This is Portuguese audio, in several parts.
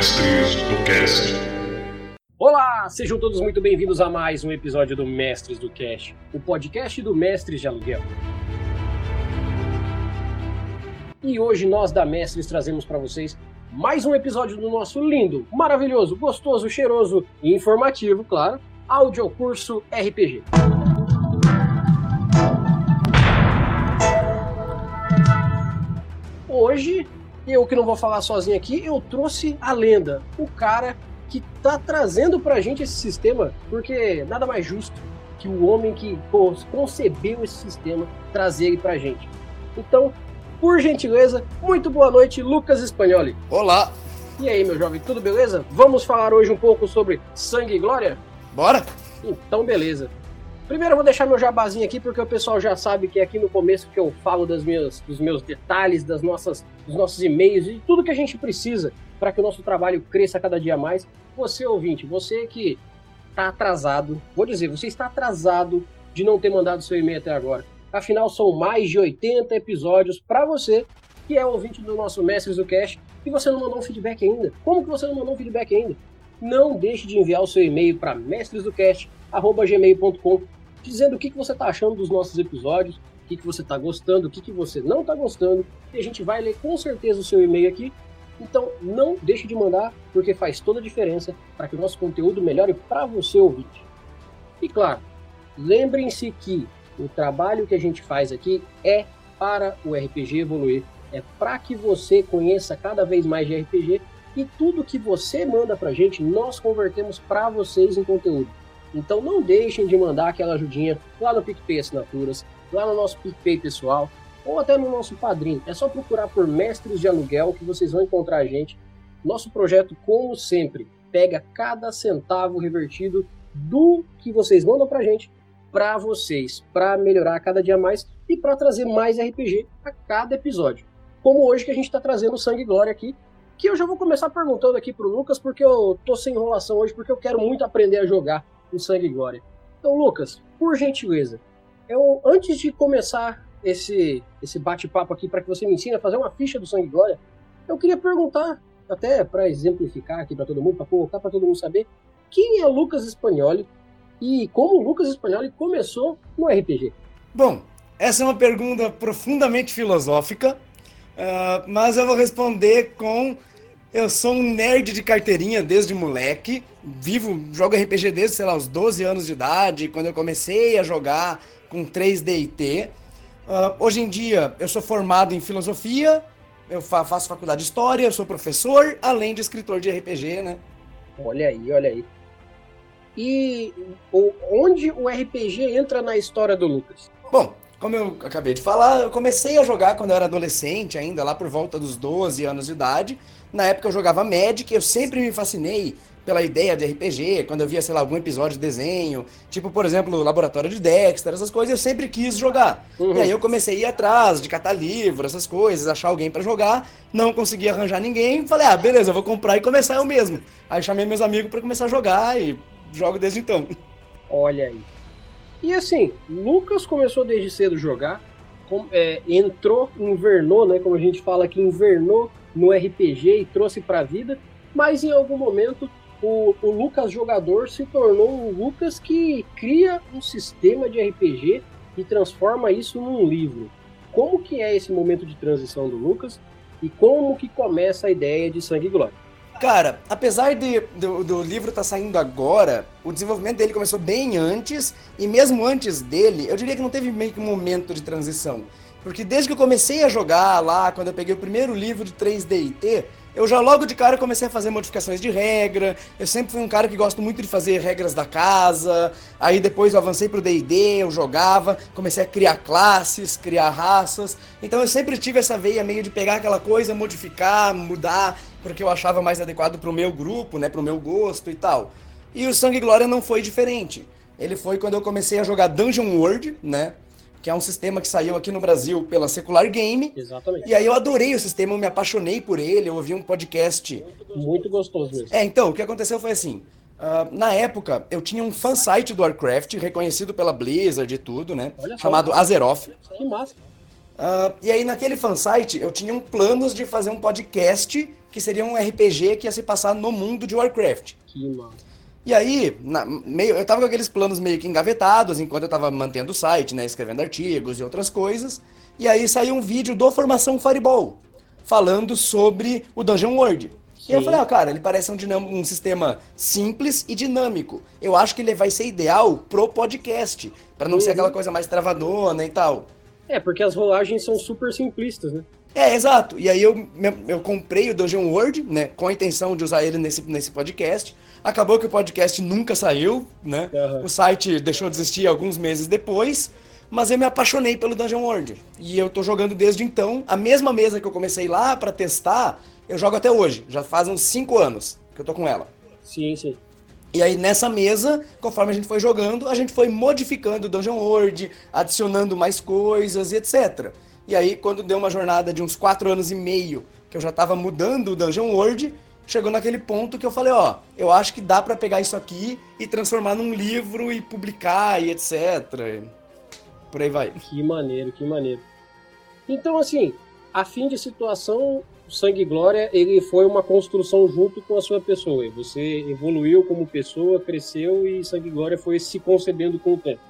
Mestres do Cast. Olá, sejam todos muito bem-vindos a mais um episódio do Mestres do Cast, o podcast do Mestres de Aluguel. E hoje nós da Mestres trazemos para vocês mais um episódio do nosso lindo, maravilhoso, gostoso, cheiroso e informativo, claro, audiocurso RPG. Hoje, eu que não vou falar sozinho aqui, eu trouxe a lenda, o cara que tá trazendo pra gente esse sistema, porque nada mais justo que o homem que concebeu esse sistema trazer ele pra gente. Então, por gentileza, muito boa noite, Lucas Spagnoli. Olá! E aí, meu jovem, tudo beleza? Vamos falar hoje um pouco sobre sangue e glória? Bora! Então, beleza. Primeiro eu vou deixar meu jabazinho aqui, porque o pessoal já sabe que é aqui no começo que eu falo das minhas, dos meus detalhes, das nossas, dos nossos e-mails e tudo que a gente precisa para que o nosso trabalho cresça cada dia mais. Você, ouvinte, você que está atrasado, vou dizer, você está atrasado de não ter mandado seu e-mail até agora. Afinal, são mais de 80 episódios para você que é ouvinte do nosso Mestres do Cash e você não mandou um feedback ainda. Como que você não mandou um feedback ainda? Não deixe de enviar o seu e-mail para mestresdocast.gmail.com dizendo o que, que você está achando dos nossos episódios, o que, que você está gostando, o que, que você não está gostando, e a gente vai ler com certeza o seu e-mail aqui. Então não deixe de mandar, porque faz toda a diferença para que o nosso conteúdo melhore para você ouvinte. E claro, lembrem-se que o trabalho que a gente faz aqui é para o RPG evoluir, é para que você conheça cada vez mais de RPG e tudo que você manda para a gente, nós convertemos para vocês em conteúdo. Então não deixem de mandar aquela ajudinha lá no PicPay Assinaturas, lá no nosso PicPay pessoal, ou até no nosso padrinho. É só procurar por Mestres de Aluguel que vocês vão encontrar a gente. Nosso projeto, como sempre, pega cada centavo revertido do que vocês mandam pra gente para vocês, para melhorar cada dia mais e para trazer mais RPG a cada episódio. Como hoje que a gente está trazendo Sangue e Glória aqui, que eu já vou começar perguntando aqui pro Lucas, porque eu tô sem enrolação hoje, porque eu quero muito aprender a jogar o Sangue e Glória. Então, Lucas, por gentileza, eu antes de começar esse esse bate-papo aqui para que você me ensine a fazer uma ficha do Sangue e Glória, eu queria perguntar, até para exemplificar aqui para todo mundo, para colocar para todo mundo saber, quem é Lucas Spagnoli e como Lucas Spagnoli começou no RPG? Bom, essa é uma pergunta profundamente filosófica, uh, mas eu vou responder com eu sou um nerd de carteirinha desde moleque. Vivo, jogo RPG desde, sei lá, os 12 anos de idade, quando eu comecei a jogar com 3D e T. Uh, hoje em dia, eu sou formado em filosofia, eu fa faço faculdade de história, eu sou professor, além de escritor de RPG, né? Olha aí, olha aí. E o, onde o RPG entra na história do Lucas? Bom, como eu acabei de falar, eu comecei a jogar quando eu era adolescente, ainda lá por volta dos 12 anos de idade. Na época eu jogava Magic, eu sempre me fascinei pela ideia de RPG, quando eu via, sei lá, algum episódio de desenho, tipo, por exemplo, o Laboratório de Dexter, essas coisas, eu sempre quis jogar. Uhum. E aí eu comecei a ir atrás de catar livro, essas coisas, achar alguém para jogar, não consegui arranjar ninguém, falei, ah, beleza, eu vou comprar e começar eu mesmo. Aí chamei meus amigos para começar a jogar e jogo desde então. Olha aí. E assim, Lucas começou desde cedo a jogar, com, é, entrou, invernou, né, como a gente fala aqui, invernou no RPG e trouxe para a vida, mas em algum momento o, o, Lucas jogador se tornou um Lucas que cria um sistema de RPG e transforma isso num livro. Como que é esse momento de transição do Lucas e como que começa a ideia de Sangue e Glória? Cara, apesar de, do, do livro estar tá saindo agora, o desenvolvimento dele começou bem antes, e mesmo antes dele, eu diria que não teve meio que um momento de transição. Porque desde que eu comecei a jogar lá, quando eu peguei o primeiro livro de 3D eu já logo de cara comecei a fazer modificações de regra. Eu sempre fui um cara que gosto muito de fazer regras da casa. Aí depois eu avancei pro D&D, eu jogava, comecei a criar classes, criar raças. Então eu sempre tive essa veia meio de pegar aquela coisa, modificar, mudar, porque eu achava mais adequado pro meu grupo, né, pro meu gosto e tal. E o Sangue e Glória não foi diferente. Ele foi quando eu comecei a jogar Dungeon World, né? Que é um sistema que saiu aqui no Brasil pela Secular Game. Exatamente. E aí eu adorei o sistema, eu me apaixonei por ele, eu ouvi um podcast. Muito gostoso mesmo. É, então, o que aconteceu foi assim. Uh, na época, eu tinha um fansite do Warcraft, reconhecido pela Blizzard e tudo, né? Olha chamado Azeroth. Que massa. Uh, e aí, naquele fansite, eu tinha um planos de fazer um podcast que seria um RPG que ia se passar no mundo de Warcraft. Que mano. E aí, na, meio, eu tava com aqueles planos meio que engavetados, enquanto eu tava mantendo o site, né, escrevendo artigos e outras coisas. E aí saiu um vídeo do Formação Fireball, falando sobre o Dungeon World. Sim. E eu falei, ah, cara, ele parece um, um sistema simples e dinâmico. Eu acho que ele vai ser ideal pro podcast, para não uhum. ser aquela coisa mais travadona e tal. É, porque as rolagens são super simplistas, né? É, exato. E aí eu, eu comprei o Dungeon World, né, com a intenção de usar ele nesse, nesse podcast. Acabou que o podcast nunca saiu, né? Uhum. O site deixou de existir alguns meses depois, mas eu me apaixonei pelo Dungeon World. E eu tô jogando desde então. A mesma mesa que eu comecei lá para testar, eu jogo até hoje. Já faz uns 5 anos que eu tô com ela. Sim, sim. E aí nessa mesa, conforme a gente foi jogando, a gente foi modificando o Dungeon World, adicionando mais coisas e etc. E aí quando deu uma jornada de uns 4 anos e meio, que eu já tava mudando o Dungeon World, chegou naquele ponto que eu falei, ó, eu acho que dá para pegar isso aqui e transformar num livro e publicar e etc. Por aí vai. Que maneiro, que maneiro. Então, assim, a fim de situação, Sangue e Glória, ele foi uma construção junto com a sua pessoa. Você evoluiu como pessoa, cresceu e Sangue e Glória foi se concedendo com o tempo.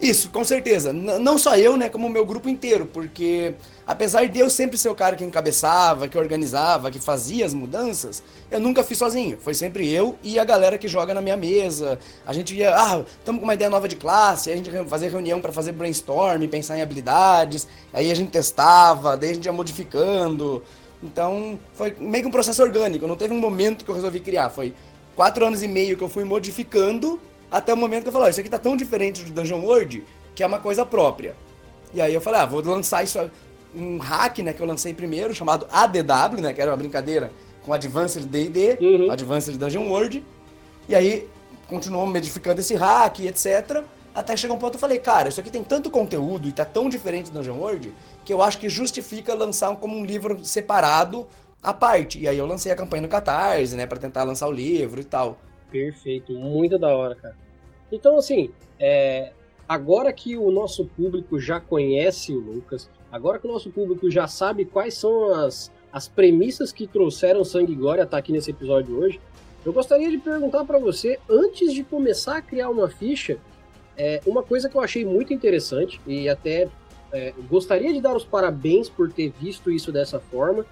Isso, com certeza. N não só eu, né, como o meu grupo inteiro, porque apesar de eu sempre ser o cara que encabeçava, que organizava, que fazia as mudanças, eu nunca fiz sozinho. Foi sempre eu e a galera que joga na minha mesa. A gente ia, ah, estamos com uma ideia nova de classe, a gente ia fazer reunião para fazer brainstorm, pensar em habilidades, aí a gente testava, daí a gente ia modificando. Então, foi meio que um processo orgânico, não teve um momento que eu resolvi criar, foi quatro anos e meio que eu fui modificando até o momento que eu falei, oh, isso aqui tá tão diferente do Dungeon World que é uma coisa própria. E aí eu falei, ah, vou lançar isso, um hack, né, que eu lancei primeiro, chamado ADW, né, que era uma brincadeira com Advanced D&D, uhum. Advanced Dungeon World. E aí continuou modificando esse hack, etc. Até chegar um ponto eu falei, cara, isso aqui tem tanto conteúdo e tá tão diferente do Dungeon World que eu acho que justifica lançar como um livro separado à parte. E aí eu lancei a campanha no Catarse, né, para tentar lançar o livro e tal. Perfeito, muito da hora, cara. Então, assim, é, agora que o nosso público já conhece o Lucas, agora que o nosso público já sabe quais são as, as premissas que trouxeram Sangue e Glória estar aqui nesse episódio hoje, eu gostaria de perguntar para você, antes de começar a criar uma ficha, é, uma coisa que eu achei muito interessante e até é, gostaria de dar os parabéns por ter visto isso dessa forma,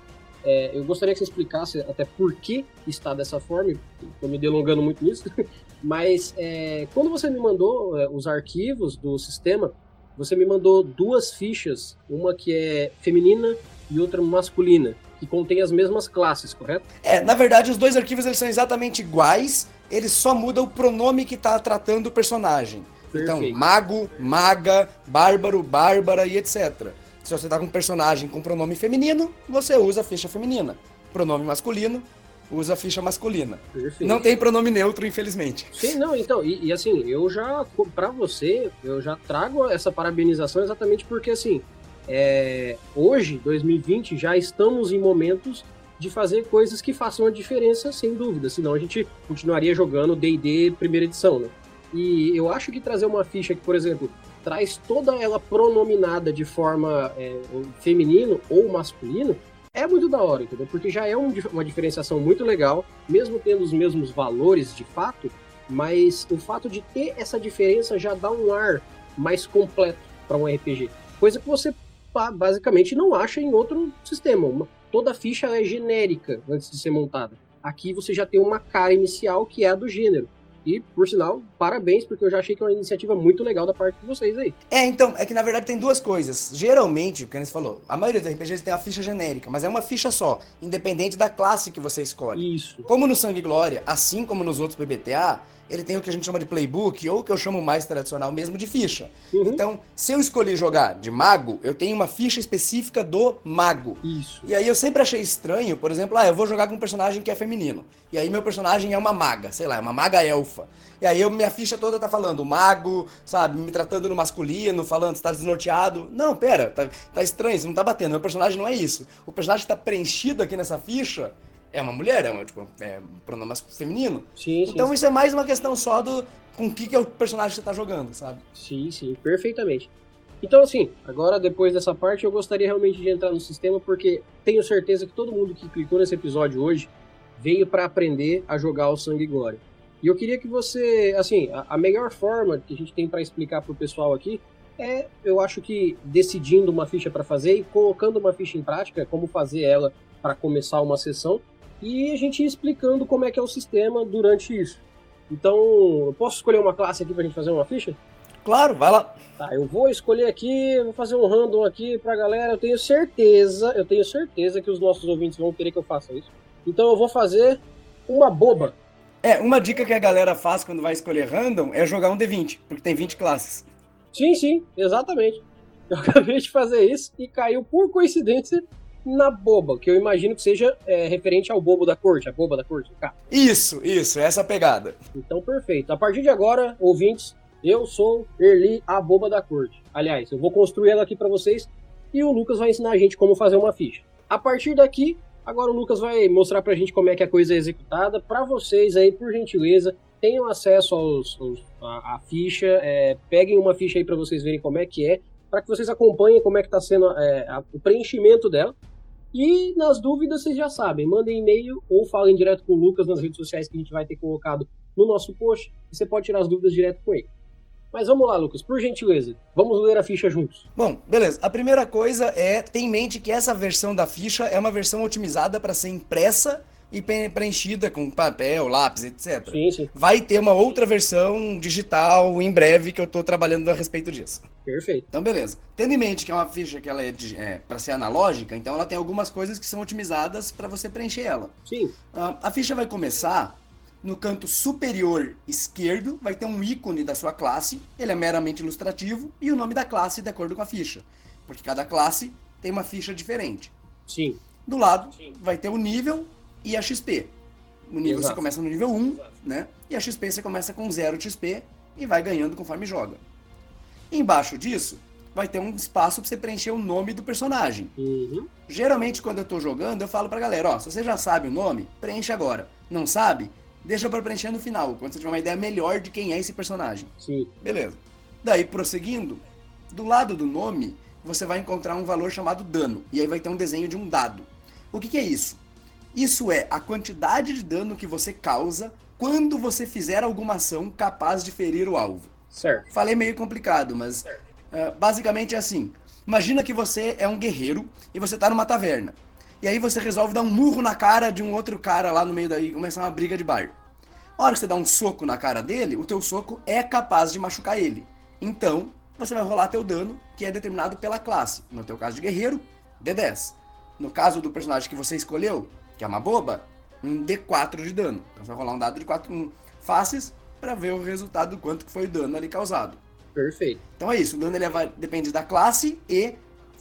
é, eu gostaria que você explicasse até por que está dessa forma, estou me delongando muito nisso, mas é, quando você me mandou é, os arquivos do sistema, você me mandou duas fichas, uma que é feminina e outra masculina, que contém as mesmas classes, correto? É, na verdade os dois arquivos eles são exatamente iguais, eles só mudam o pronome que está tratando o personagem. Então, Perfeito. Então, mago, maga, bárbaro, bárbara e etc. Se você tá com um personagem com pronome feminino, você usa a ficha feminina. Pronome masculino, usa a ficha masculina. Perfeito. Não tem pronome neutro, infelizmente. Sim, não, então, e, e assim, eu já, para você, eu já trago essa parabenização exatamente porque, assim, é, hoje, 2020, já estamos em momentos de fazer coisas que façam a diferença, sem dúvida, senão a gente continuaria jogando D&D primeira edição, né? E eu acho que trazer uma ficha que, por exemplo, traz toda ela pronominada de forma é, feminino ou masculino, é muito da hora, entendeu? Porque já é um, uma diferenciação muito legal, mesmo tendo os mesmos valores de fato, mas o fato de ter essa diferença já dá um ar mais completo para um RPG. Coisa que você basicamente não acha em outro sistema. Uma, toda ficha é genérica antes de ser montada. Aqui você já tem uma cara inicial que é a do gênero. E, por sinal, parabéns, porque eu já achei que é uma iniciativa muito legal da parte de vocês aí. É, então, é que na verdade tem duas coisas. Geralmente, o que você falou, a maioria dos RPGs tem a ficha genérica, mas é uma ficha só, independente da classe que você escolhe. Isso. Como no Sangue e Glória, assim como nos outros PBTA, ele tem o que a gente chama de playbook, ou o que eu chamo mais tradicional mesmo de ficha. Uhum. Então, se eu escolher jogar de mago, eu tenho uma ficha específica do mago. Isso. E aí eu sempre achei estranho, por exemplo, ah, eu vou jogar com um personagem que é feminino. E aí meu personagem é uma maga, sei lá, é uma maga elfa. E aí eu, minha ficha toda tá falando mago, sabe, me tratando no masculino, falando está desnorteado. Não, pera, tá, tá estranho, isso não tá batendo. Meu personagem não é isso. O personagem tá preenchido aqui nessa ficha é uma mulher, é, uma, tipo, é um pronome feminino. Sim, então sim, isso é mais uma questão só do com o que, que é o personagem que você tá jogando, sabe? Sim, sim, perfeitamente. Então, assim, agora depois dessa parte, eu gostaria realmente de entrar no sistema, porque tenho certeza que todo mundo que clicou nesse episódio hoje veio para aprender a jogar o Sangue e Glória. E eu queria que você, assim, a, a melhor forma que a gente tem para explicar para o pessoal aqui é, eu acho que decidindo uma ficha para fazer e colocando uma ficha em prática, como fazer ela para começar uma sessão, e a gente explicando como é que é o sistema durante isso. Então, eu posso escolher uma classe aqui para a gente fazer uma ficha? Claro, vai lá. Tá, eu vou escolher aqui, vou fazer um random aqui pra galera. Eu tenho certeza, eu tenho certeza que os nossos ouvintes vão querer que eu faça isso. Então eu vou fazer uma boba. É, uma dica que a galera faz quando vai escolher random é jogar um D20, porque tem 20 classes. Sim, sim, exatamente. Eu acabei de fazer isso e caiu por coincidência na boba, que eu imagino que seja é, referente ao bobo da corte, a boba da corte. Cara. Isso, isso, essa pegada. Então, perfeito. A partir de agora, ouvintes, eu sou Erli, a boba da corte. Aliás, eu vou construir ela aqui para vocês e o Lucas vai ensinar a gente como fazer uma ficha. A partir daqui, agora o Lucas vai mostrar pra gente como é que a coisa é executada. Para vocês aí, por gentileza, tenham acesso aos, aos a, a, ficha, é, peguem uma ficha aí para vocês verem como é que é, para que vocês acompanhem como é que está sendo é, a, o preenchimento dela. E nas dúvidas, vocês já sabem, mandem e-mail ou falem direto com o Lucas nas redes sociais que a gente vai ter colocado no nosso post. Você pode tirar as dúvidas direto com ele. Mas vamos lá, Lucas, por gentileza, vamos ler a ficha juntos. Bom, beleza. A primeira coisa é ter em mente que essa versão da ficha é uma versão otimizada para ser impressa e preenchida com papel, lápis, etc. Sim, sim. Vai ter uma outra versão digital em breve que eu estou trabalhando a respeito disso. Perfeito. Então, beleza. Tendo em mente que é uma ficha que ela é, é para ser analógica, então ela tem algumas coisas que são otimizadas para você preencher ela. Sim. Uh, a ficha vai começar no canto superior esquerdo vai ter um ícone da sua classe, ele é meramente ilustrativo, e o nome da classe de acordo com a ficha. Porque cada classe tem uma ficha diferente. Sim. Do lado Sim. vai ter o nível e a XP. No nível Exato. você começa no nível 1, né? E a XP você começa com 0 XP e vai ganhando conforme joga. Embaixo disso, vai ter um espaço para você preencher o nome do personagem. Uhum. Geralmente, quando eu estou jogando, eu falo pra galera, ó, se você já sabe o nome, preenche agora. Não sabe? deixa para preencher no final, quando você tiver uma ideia melhor de quem é esse personagem. Sim. Beleza. Daí, prosseguindo, do lado do nome, você vai encontrar um valor chamado dano. E aí vai ter um desenho de um dado. O que, que é isso? Isso é a quantidade de dano que você causa quando você fizer alguma ação capaz de ferir o alvo. Certo. Falei meio complicado, mas uh, basicamente é assim. Imagina que você é um guerreiro e você está numa taverna. E aí você resolve dar um murro na cara de um outro cara lá no meio daí, começar uma briga de bar. A hora que você dá um soco na cara dele, o teu soco é capaz de machucar ele. Então, você vai rolar teu dano, que é determinado pela classe. No teu caso de guerreiro, D10. No caso do personagem que você escolheu, que é uma boba, um D4 de dano. Então você vai rolar um dado de 4 um, faces para ver o resultado do quanto que foi o dano ali causado. Perfeito. Então é isso, o dano ele vai, depende da classe e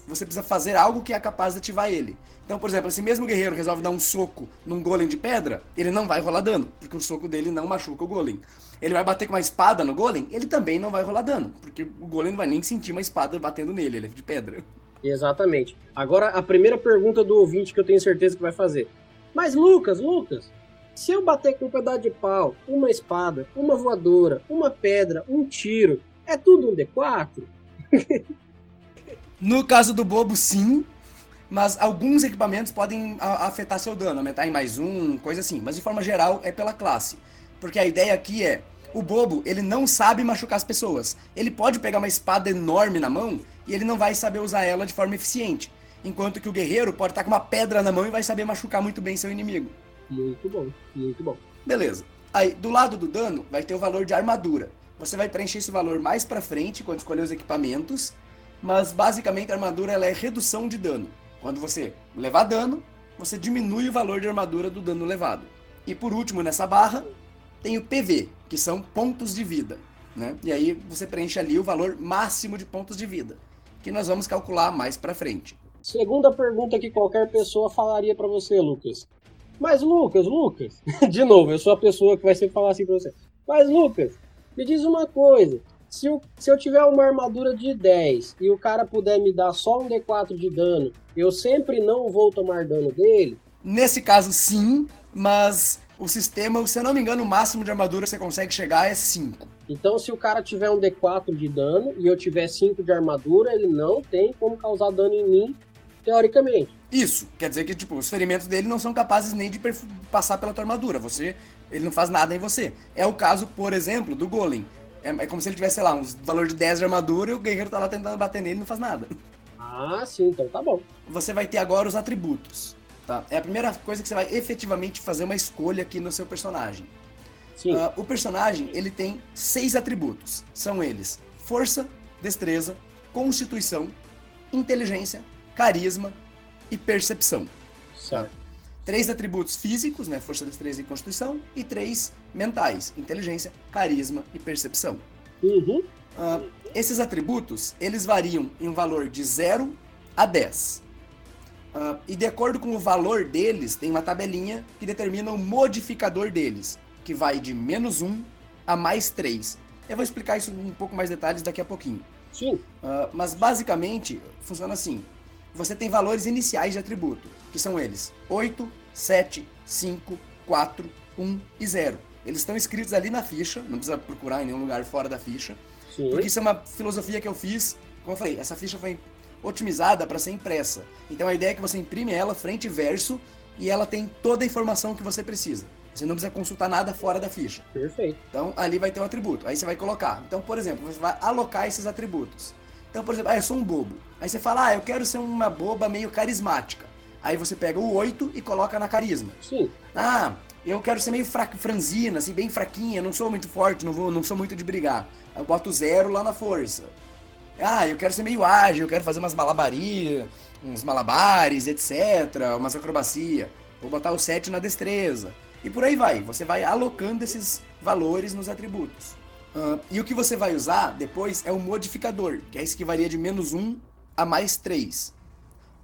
você precisa fazer algo que é capaz de ativar ele. Então, por exemplo, se mesmo guerreiro resolve dar um soco num golem de pedra, ele não vai rolar dano, porque o soco dele não machuca o golem. Ele vai bater com uma espada no golem, ele também não vai rolar dano, porque o golem não vai nem sentir uma espada batendo nele, ele é de pedra. Exatamente. Agora, a primeira pergunta do ouvinte que eu tenho certeza que vai fazer. Mas, Lucas, Lucas, se eu bater com um pedaço de pau, uma espada, uma voadora, uma pedra, um tiro, é tudo um D4? no caso do bobo, sim mas alguns equipamentos podem afetar seu dano, aumentar em mais um, coisa assim. Mas de forma geral é pela classe. Porque a ideia aqui é, o bobo, ele não sabe machucar as pessoas. Ele pode pegar uma espada enorme na mão e ele não vai saber usar ela de forma eficiente. Enquanto que o guerreiro pode estar com uma pedra na mão e vai saber machucar muito bem seu inimigo. Muito bom, muito bom. Beleza. Aí, do lado do dano, vai ter o valor de armadura. Você vai preencher esse valor mais pra frente quando escolher os equipamentos, mas basicamente a armadura ela é redução de dano. Quando você levar dano, você diminui o valor de armadura do dano levado. E por último, nessa barra, tem o PV, que são pontos de vida. Né? E aí você preenche ali o valor máximo de pontos de vida, que nós vamos calcular mais para frente. Segunda pergunta que qualquer pessoa falaria para você, Lucas. Mas Lucas, Lucas, de novo, eu sou a pessoa que vai sempre falar assim para você. Mas Lucas, me diz uma coisa. Se eu, se eu tiver uma armadura de 10 e o cara puder me dar só um D4 de dano, eu sempre não vou tomar dano dele? Nesse caso, sim, mas o sistema, se eu não me engano, o máximo de armadura que você consegue chegar é 5. Então, se o cara tiver um D4 de dano e eu tiver 5 de armadura, ele não tem como causar dano em mim, teoricamente. Isso, quer dizer que tipo, os ferimentos dele não são capazes nem de passar pela tua armadura. Você, ele não faz nada em você. É o caso, por exemplo, do Golem. É, é como se ele tivesse, sei lá, um valor de 10 de armadura e o guerreiro tá lá tentando bater nele e não faz nada. Ah, sim, então tá bom. Você vai ter agora os atributos. Tá? É a primeira coisa que você vai efetivamente fazer uma escolha aqui no seu personagem. Sim. Uh, o personagem ele tem seis atributos. São eles: força, destreza, constituição, inteligência, carisma e percepção. Certo. Tá? Três atributos físicos, né? Força, destreza e constituição, e três mentais: inteligência, carisma e percepção. Uhum. Uh, esses atributos eles variam em um valor de 0 a 10. Uh, e de acordo com o valor deles, tem uma tabelinha que determina o modificador deles, que vai de menos 1 a mais 3. Eu vou explicar isso em um pouco mais detalhes daqui a pouquinho. Sim. Uh, mas basicamente funciona assim: você tem valores iniciais de atributo, que são eles 8, 7, 5, 4, 1 e 0. Eles estão escritos ali na ficha, não precisa procurar em nenhum lugar fora da ficha. Sim. Porque isso é uma filosofia que eu fiz. Como eu falei, essa ficha foi otimizada para ser impressa. Então a ideia é que você imprime ela frente e verso e ela tem toda a informação que você precisa. Você não precisa consultar nada fora da ficha. Perfeito. Então ali vai ter um atributo. Aí você vai colocar. Então, por exemplo, você vai alocar esses atributos. Então, por exemplo, ah, eu sou um bobo. Aí você fala, ah, eu quero ser uma boba meio carismática. Aí você pega o 8 e coloca na carisma. Sim. Ah, eu quero ser meio fraca, franzina, assim, bem fraquinha, não sou muito forte, não, vou, não sou muito de brigar. Eu boto zero lá na força. Ah, eu quero ser meio ágil, eu quero fazer umas malabarias, uns malabares, etc. Umas acrobacia. Vou botar o 7 na destreza. E por aí vai. Você vai alocando esses valores nos atributos. Uh, e o que você vai usar depois é o modificador, que é esse que varia de menos 1 a mais 3.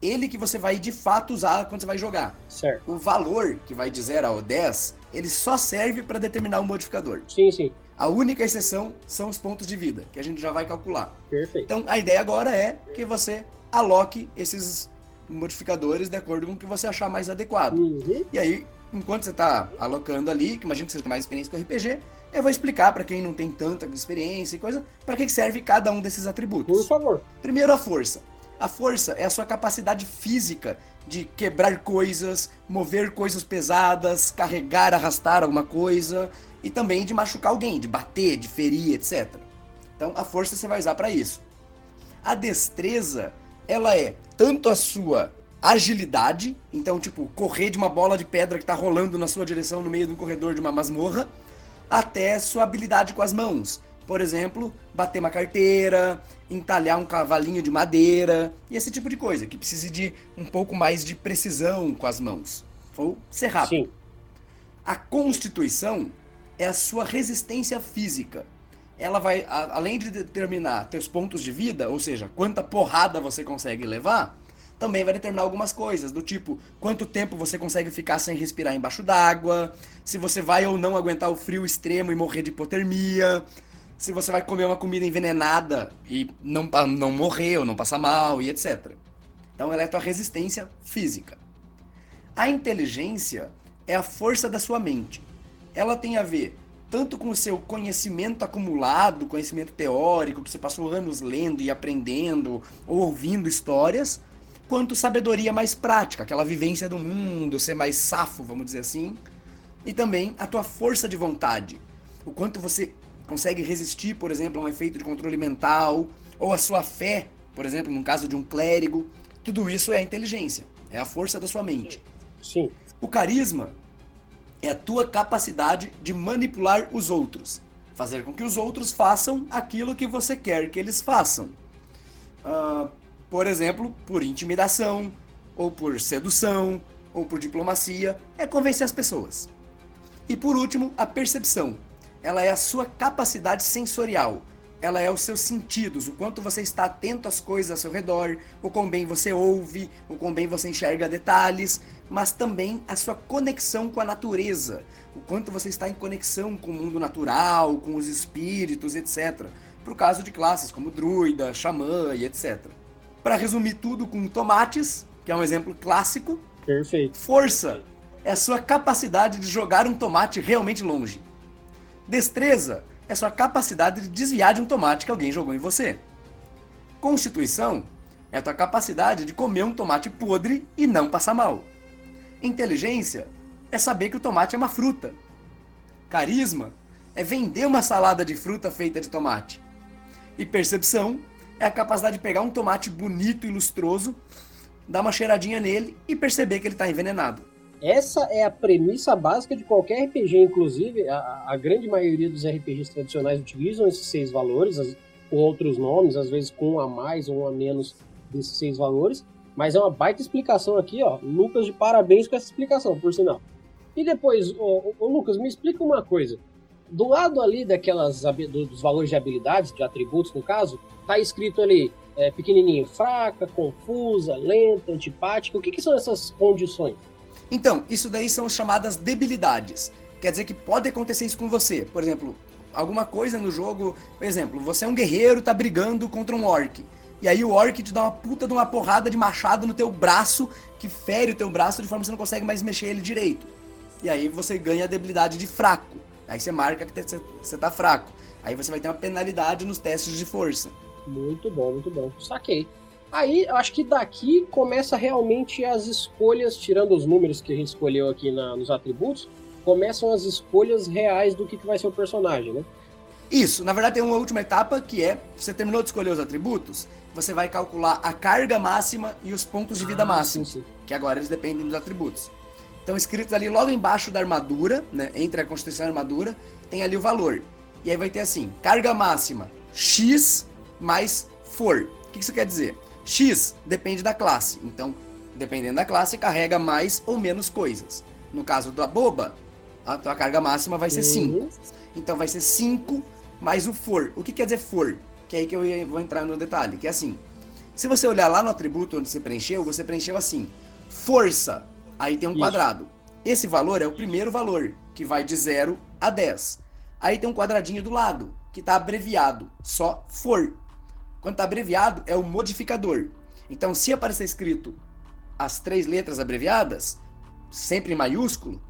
Ele que você vai de fato usar quando você vai jogar. Certo. O valor, que vai de 0 ao 10, ele só serve para determinar o modificador. Sim, sim. A única exceção são os pontos de vida, que a gente já vai calcular. Perfeito. Então a ideia agora é que você aloque esses modificadores de acordo com o que você achar mais adequado. Uhum. E aí, enquanto você está alocando ali, que imagino que você tem mais experiência com RPG, eu vou explicar para quem não tem tanta experiência e coisa, para que serve cada um desses atributos. Por favor. Primeiro, a força. A força é a sua capacidade física de quebrar coisas, mover coisas pesadas, carregar, arrastar alguma coisa e também de machucar alguém, de bater, de ferir, etc. Então a força você vai usar para isso. A destreza, ela é tanto a sua agilidade, então tipo, correr de uma bola de pedra que está rolando na sua direção no meio do corredor de uma masmorra, até sua habilidade com as mãos. Por exemplo, bater uma carteira, entalhar um cavalinho de madeira e esse tipo de coisa, que precise de um pouco mais de precisão com as mãos. Ou ser rápido. Sim. A constituição é a sua resistência física. Ela vai, a, além de determinar teus pontos de vida, ou seja, quanta porrada você consegue levar, também vai determinar algumas coisas, do tipo quanto tempo você consegue ficar sem respirar embaixo d'água, se você vai ou não aguentar o frio extremo e morrer de hipotermia, se você vai comer uma comida envenenada e não, não morrer ou não passar mal e etc. Então ela é a tua resistência física. A inteligência é a força da sua mente ela tem a ver tanto com o seu conhecimento acumulado, conhecimento teórico, que você passou anos lendo e aprendendo ou ouvindo histórias, quanto sabedoria mais prática, aquela vivência do mundo, ser mais safo, vamos dizer assim, e também a tua força de vontade, o quanto você consegue resistir, por exemplo, a um efeito de controle mental, ou a sua fé, por exemplo, no caso de um clérigo, tudo isso é a inteligência, é a força da sua mente. Sim. O carisma é a tua capacidade de manipular os outros, fazer com que os outros façam aquilo que você quer que eles façam. Uh, por exemplo, por intimidação, ou por sedução, ou por diplomacia, é convencer as pessoas. E por último, a percepção. Ela é a sua capacidade sensorial. Ela é os seus sentidos, o quanto você está atento às coisas ao seu redor, o quão bem você ouve, o quão bem você enxerga detalhes, mas também a sua conexão com a natureza, o quanto você está em conexão com o mundo natural, com os espíritos, etc. Por caso de classes como druida, xamã e etc. Para resumir tudo com tomates, que é um exemplo clássico. Perfeito. Força é a sua capacidade de jogar um tomate realmente longe. Destreza é a sua capacidade de desviar de um tomate que alguém jogou em você. Constituição é a tua capacidade de comer um tomate podre e não passar mal. Inteligência é saber que o tomate é uma fruta. Carisma é vender uma salada de fruta feita de tomate. E percepção é a capacidade de pegar um tomate bonito e lustroso, dar uma cheiradinha nele e perceber que ele está envenenado. Essa é a premissa básica de qualquer RPG, inclusive a, a, grande maioria dos RPGs tradicionais utilizam esses seis valores, as, com outros nomes, às vezes com um a mais ou um a menos desses seis valores, mas é uma baita explicação aqui, ó. Lucas, de parabéns com essa explicação, por sinal. E depois, ô, ô, Lucas, me explica uma coisa. Do lado ali daquelas dos valores de habilidades, de atributos no caso, tá escrito ali é, pequenininho, fraca, confusa, lenta, antipática. O que, que são essas condições? Então, isso daí são chamadas debilidades. Quer dizer que pode acontecer isso com você. Por exemplo, alguma coisa no jogo, por exemplo, você é um guerreiro, tá brigando contra um orc. E aí o orc te dá uma puta de uma porrada de machado no teu braço, que fere o teu braço de forma que você não consegue mais mexer ele direito. E aí você ganha a debilidade de fraco. Aí você marca que você tá fraco. Aí você vai ter uma penalidade nos testes de força. Muito bom, muito bom. Saquei. Aí, eu acho que daqui começa realmente as escolhas, tirando os números que a gente escolheu aqui na, nos atributos, começam as escolhas reais do que, que vai ser o personagem, né? Isso, na verdade tem uma última etapa que é, você terminou de escolher os atributos, você vai calcular a carga máxima e os pontos de vida ah, máximos, sim, sim. que agora eles dependem dos atributos. Então, escritos ali logo embaixo da armadura, né, entre a constituição e a armadura, tem ali o valor. E aí vai ter assim, carga máxima, X mais for. O que isso quer dizer? X depende da classe. Então, dependendo da classe, carrega mais ou menos coisas. No caso da boba, a tua carga máxima vai ser 5. Uhum. Então vai ser 5 mais o for. O que quer dizer for? Que é aí que eu vou entrar no detalhe, que é assim. Se você olhar lá no atributo onde você preencheu, você preencheu assim: força. Aí tem um Isso. quadrado. Esse valor é o primeiro valor, que vai de 0 a 10. Aí tem um quadradinho do lado, que está abreviado, só for. Quando está abreviado, é o modificador. Então, se aparecer escrito as três letras abreviadas, sempre em maiúsculo,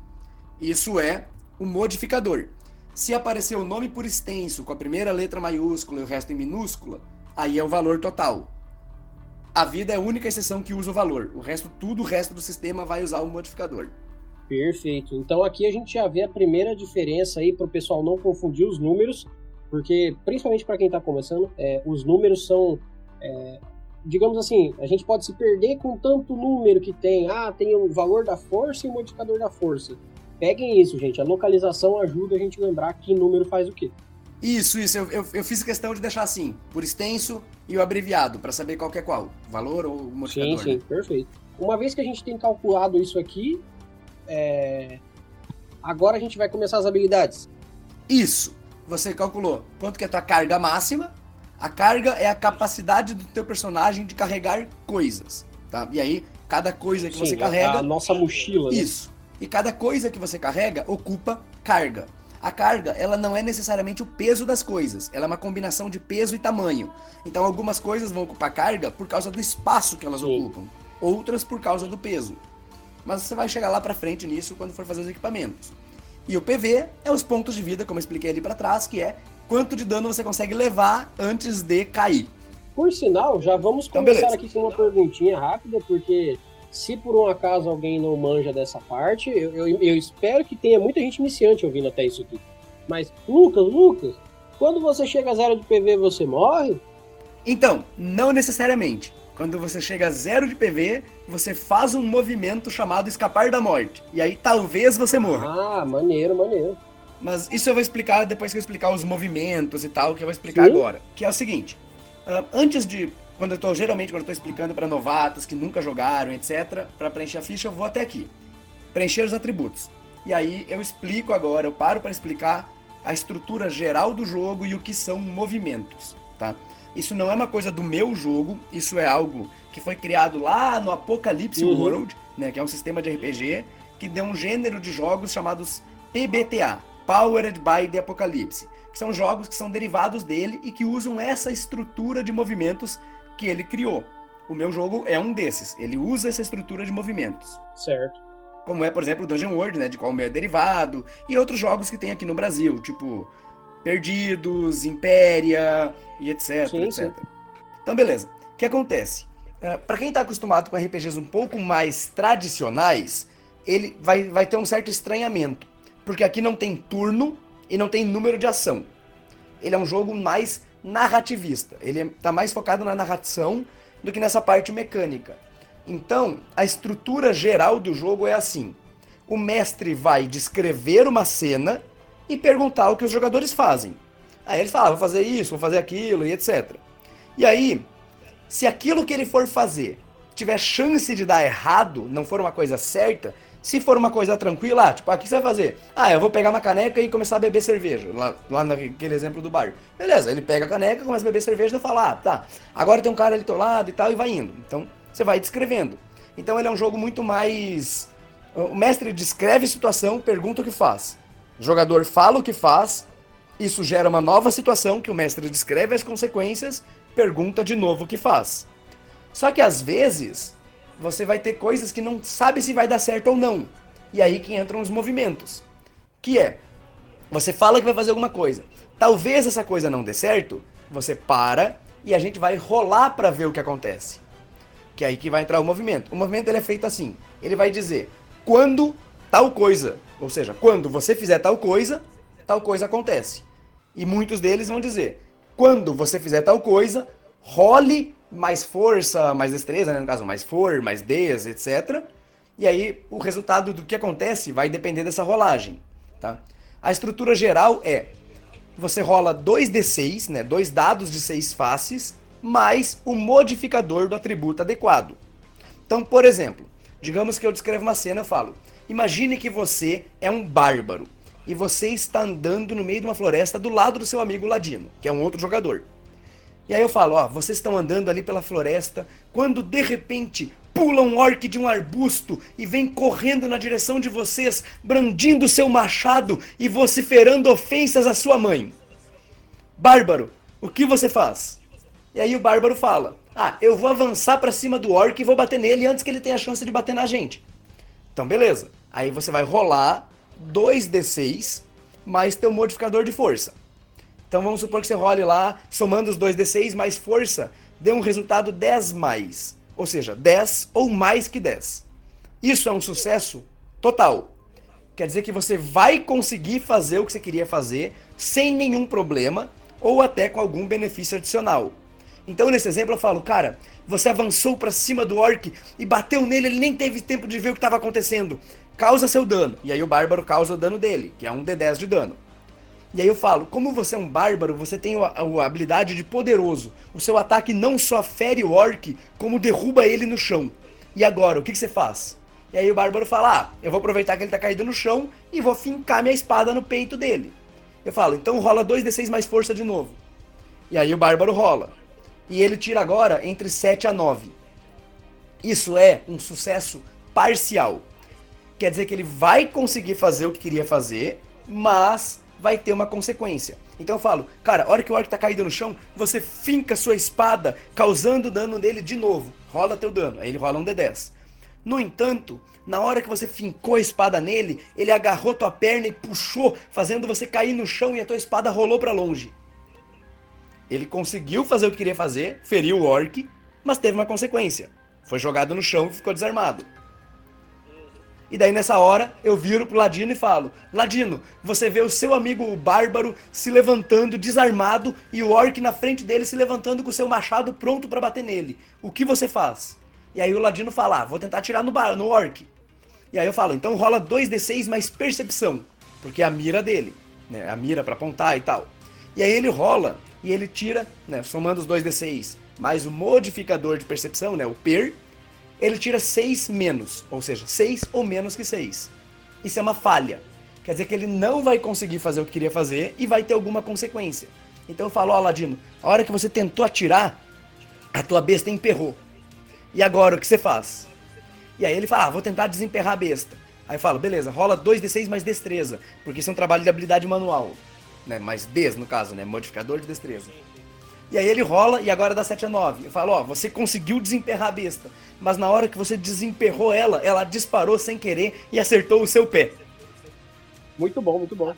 isso é o modificador. Se aparecer o nome por extenso, com a primeira letra maiúscula e o resto em minúscula, aí é o valor total. A vida é a única exceção que usa o valor. O resto, tudo o resto do sistema vai usar o modificador. Perfeito. Então aqui a gente já vê a primeira diferença aí para o pessoal não confundir os números porque, principalmente para quem está começando, é, os números são. É, digamos assim, a gente pode se perder com tanto número que tem. Ah, tem o valor da força e o modificador da força. Peguem isso, gente. A localização ajuda a gente a lembrar que número faz o quê. Isso, isso. Eu, eu, eu fiz questão de deixar assim, por extenso e o abreviado, para saber qual é qual. Valor ou modificador. Sim, sim, né? perfeito. Uma vez que a gente tem calculado isso aqui, é... agora a gente vai começar as habilidades. Isso você calculou quanto que é a tua carga máxima. A carga é a capacidade do teu personagem de carregar coisas, tá? E aí, cada coisa que Sim, você carrega... a nossa mochila, né? Isso. E cada coisa que você carrega ocupa carga. A carga, ela não é necessariamente o peso das coisas, ela é uma combinação de peso e tamanho. Então, algumas coisas vão ocupar carga por causa do espaço que elas Sim. ocupam, outras por causa do peso. Mas você vai chegar lá para frente nisso quando for fazer os equipamentos. E o PV é os pontos de vida, como eu expliquei ali para trás, que é quanto de dano você consegue levar antes de cair. Por sinal, já vamos então, começar aqui com uma perguntinha rápida, porque se por um acaso alguém não manja dessa parte, eu, eu, eu, espero que tenha muita gente iniciante ouvindo até isso aqui. Mas, Lucas, Lucas, quando você chega a zero de PV, você morre? Então, não necessariamente. Quando você chega a zero de PV, você faz um movimento chamado escapar da morte. E aí talvez você morra. Ah, maneiro, maneiro. Mas isso eu vou explicar depois que eu explicar os movimentos e tal, que eu vou explicar Sim. agora. Que é o seguinte: uh, antes de. Quando eu tô, geralmente, quando eu tô explicando para novatos que nunca jogaram, etc., para preencher a ficha, eu vou até aqui. Preencher os atributos. E aí eu explico agora, eu paro para explicar a estrutura geral do jogo e o que são movimentos, tá? Isso não é uma coisa do meu jogo, isso é algo que foi criado lá no Apocalypse uhum. World, né, que é um sistema de RPG que deu um gênero de jogos chamados PBTA, Powered by the Apocalypse, que são jogos que são derivados dele e que usam essa estrutura de movimentos que ele criou. O meu jogo é um desses, ele usa essa estrutura de movimentos. Certo. como é, por exemplo, o Dungeon World, né, de qual é derivado, e outros jogos que tem aqui no Brasil, tipo Perdidos, Impéria e etc, sim, etc. Sim. Então, beleza. O que acontece? Uh, para quem está acostumado com RPGs um pouco mais tradicionais, ele vai, vai ter um certo estranhamento, porque aqui não tem turno e não tem número de ação. Ele é um jogo mais narrativista. Ele está mais focado na narração do que nessa parte mecânica. Então, a estrutura geral do jogo é assim: o mestre vai descrever uma cena e perguntar o que os jogadores fazem. Aí eles falam, ah, vou fazer isso, vou fazer aquilo e etc. E aí, se aquilo que ele for fazer tiver chance de dar errado, não for uma coisa certa, se for uma coisa tranquila, ah, tipo, ah, o que você vai fazer? Ah, eu vou pegar uma caneca e começar a beber cerveja. Lá, lá naquele exemplo do bar. Beleza, ele pega a caneca, começa a beber cerveja e fala, ah, tá, agora tem um cara ali do lado e tal, e vai indo. Então, você vai descrevendo. Então ele é um jogo muito mais. O mestre descreve a situação, pergunta o que faz. O jogador fala o que faz, isso gera uma nova situação que o mestre descreve as consequências, pergunta de novo o que faz. Só que às vezes você vai ter coisas que não sabe se vai dar certo ou não. E aí que entram os movimentos. Que é, você fala que vai fazer alguma coisa. Talvez essa coisa não dê certo, você para e a gente vai rolar para ver o que acontece que é aí que vai entrar o movimento. O movimento ele é feito assim. Ele vai dizer quando tal coisa, ou seja, quando você fizer tal coisa, tal coisa acontece. E muitos deles vão dizer quando você fizer tal coisa, role mais força, mais destreza, né? no caso, mais for, mais des, etc. E aí o resultado do que acontece vai depender dessa rolagem, tá? A estrutura geral é você rola 2d6, né, dois dados de seis faces, mais o modificador do atributo adequado. Então, por exemplo, digamos que eu descrevo uma cena e falo: imagine que você é um bárbaro e você está andando no meio de uma floresta do lado do seu amigo Ladino, que é um outro jogador. E aí eu falo, ó, vocês estão andando ali pela floresta, quando de repente pula um orc de um arbusto e vem correndo na direção de vocês, brandindo seu machado e vociferando ofensas à sua mãe. Bárbaro, o que você faz? E aí o Bárbaro fala: Ah, eu vou avançar para cima do orc e vou bater nele antes que ele tenha a chance de bater na gente. Então, beleza. Aí você vai rolar 2d6 mais teu modificador de força. Então vamos supor que você role lá, somando os 2d6 mais força, dê um resultado 10 mais. Ou seja, 10 ou mais que 10. Isso é um sucesso total. Quer dizer que você vai conseguir fazer o que você queria fazer sem nenhum problema ou até com algum benefício adicional. Então, nesse exemplo, eu falo, cara, você avançou para cima do orc e bateu nele, ele nem teve tempo de ver o que estava acontecendo. Causa seu dano. E aí o bárbaro causa o dano dele, que é um D10 de dano. E aí eu falo, como você é um bárbaro, você tem a, a habilidade de poderoso. O seu ataque não só fere o orc, como derruba ele no chão. E agora, o que, que você faz? E aí o bárbaro fala, ah, eu vou aproveitar que ele tá caído no chão e vou fincar minha espada no peito dele. Eu falo, então rola 2d6 mais força de novo. E aí o bárbaro rola e ele tira agora entre 7 a 9. Isso é um sucesso parcial. Quer dizer que ele vai conseguir fazer o que queria fazer, mas vai ter uma consequência. Então eu falo, cara, a hora que o orc tá caído no chão, você finca sua espada, causando dano nele de novo. Rola teu dano. Aí ele rola um D10. No entanto, na hora que você fincou a espada nele, ele agarrou tua perna e puxou, fazendo você cair no chão e a tua espada rolou para longe. Ele conseguiu fazer o que queria fazer, feriu o orc, mas teve uma consequência. Foi jogado no chão e ficou desarmado. E daí nessa hora eu viro pro Ladino e falo: Ladino, você vê o seu amigo bárbaro se levantando desarmado e o orc na frente dele se levantando com o seu machado pronto para bater nele. O que você faz? E aí o Ladino fala: ah, vou tentar atirar no, bar, no orc. E aí eu falo: então rola 2d6 mais percepção, porque é a mira dele, né? A mira para apontar e tal. E aí ele rola e ele tira, né, somando os dois D6 mais o modificador de percepção, né, o PER, ele tira 6 menos, ou seja, 6 ou menos que 6. Isso é uma falha. Quer dizer que ele não vai conseguir fazer o que queria fazer e vai ter alguma consequência. Então eu falo, ó, Ladino, a hora que você tentou atirar, a tua besta emperrou. E agora o que você faz? E aí ele fala, ah, vou tentar desemperrar a besta. Aí eu falo, beleza, rola 2d6 mais destreza, porque isso é um trabalho de habilidade manual né? Mais des, no caso, né? Modificador de destreza. E aí ele rola e agora dá 7 a 9. Eu falo, ó, você conseguiu desemperrar a besta. Mas na hora que você desemperrou ela, ela disparou sem querer e acertou o seu pé. Muito bom, muito bom.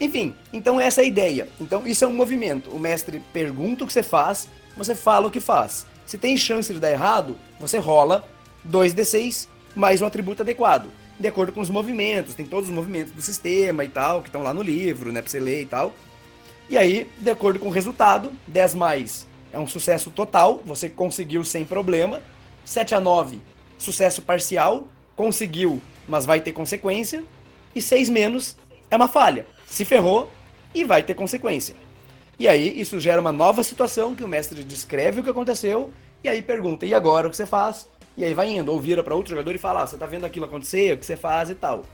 Enfim, então essa é a ideia. Então isso é um movimento. O mestre pergunta o que você faz, você fala o que faz. Se tem chance de dar errado, você rola 2d6 mais um atributo adequado. De acordo com os movimentos, tem todos os movimentos do sistema e tal, que estão lá no livro, né, pra você ler e tal. E aí, de acordo com o resultado, 10 mais é um sucesso total, você conseguiu sem problema. 7 a 9, sucesso parcial, conseguiu, mas vai ter consequência. E 6 menos é uma falha, se ferrou e vai ter consequência. E aí isso gera uma nova situação que o mestre descreve o que aconteceu e aí pergunta: "E agora o que você faz?" E aí vai indo, ou vira para outro jogador e fala: ah, "Você tá vendo aquilo acontecer? O que você faz e tal?"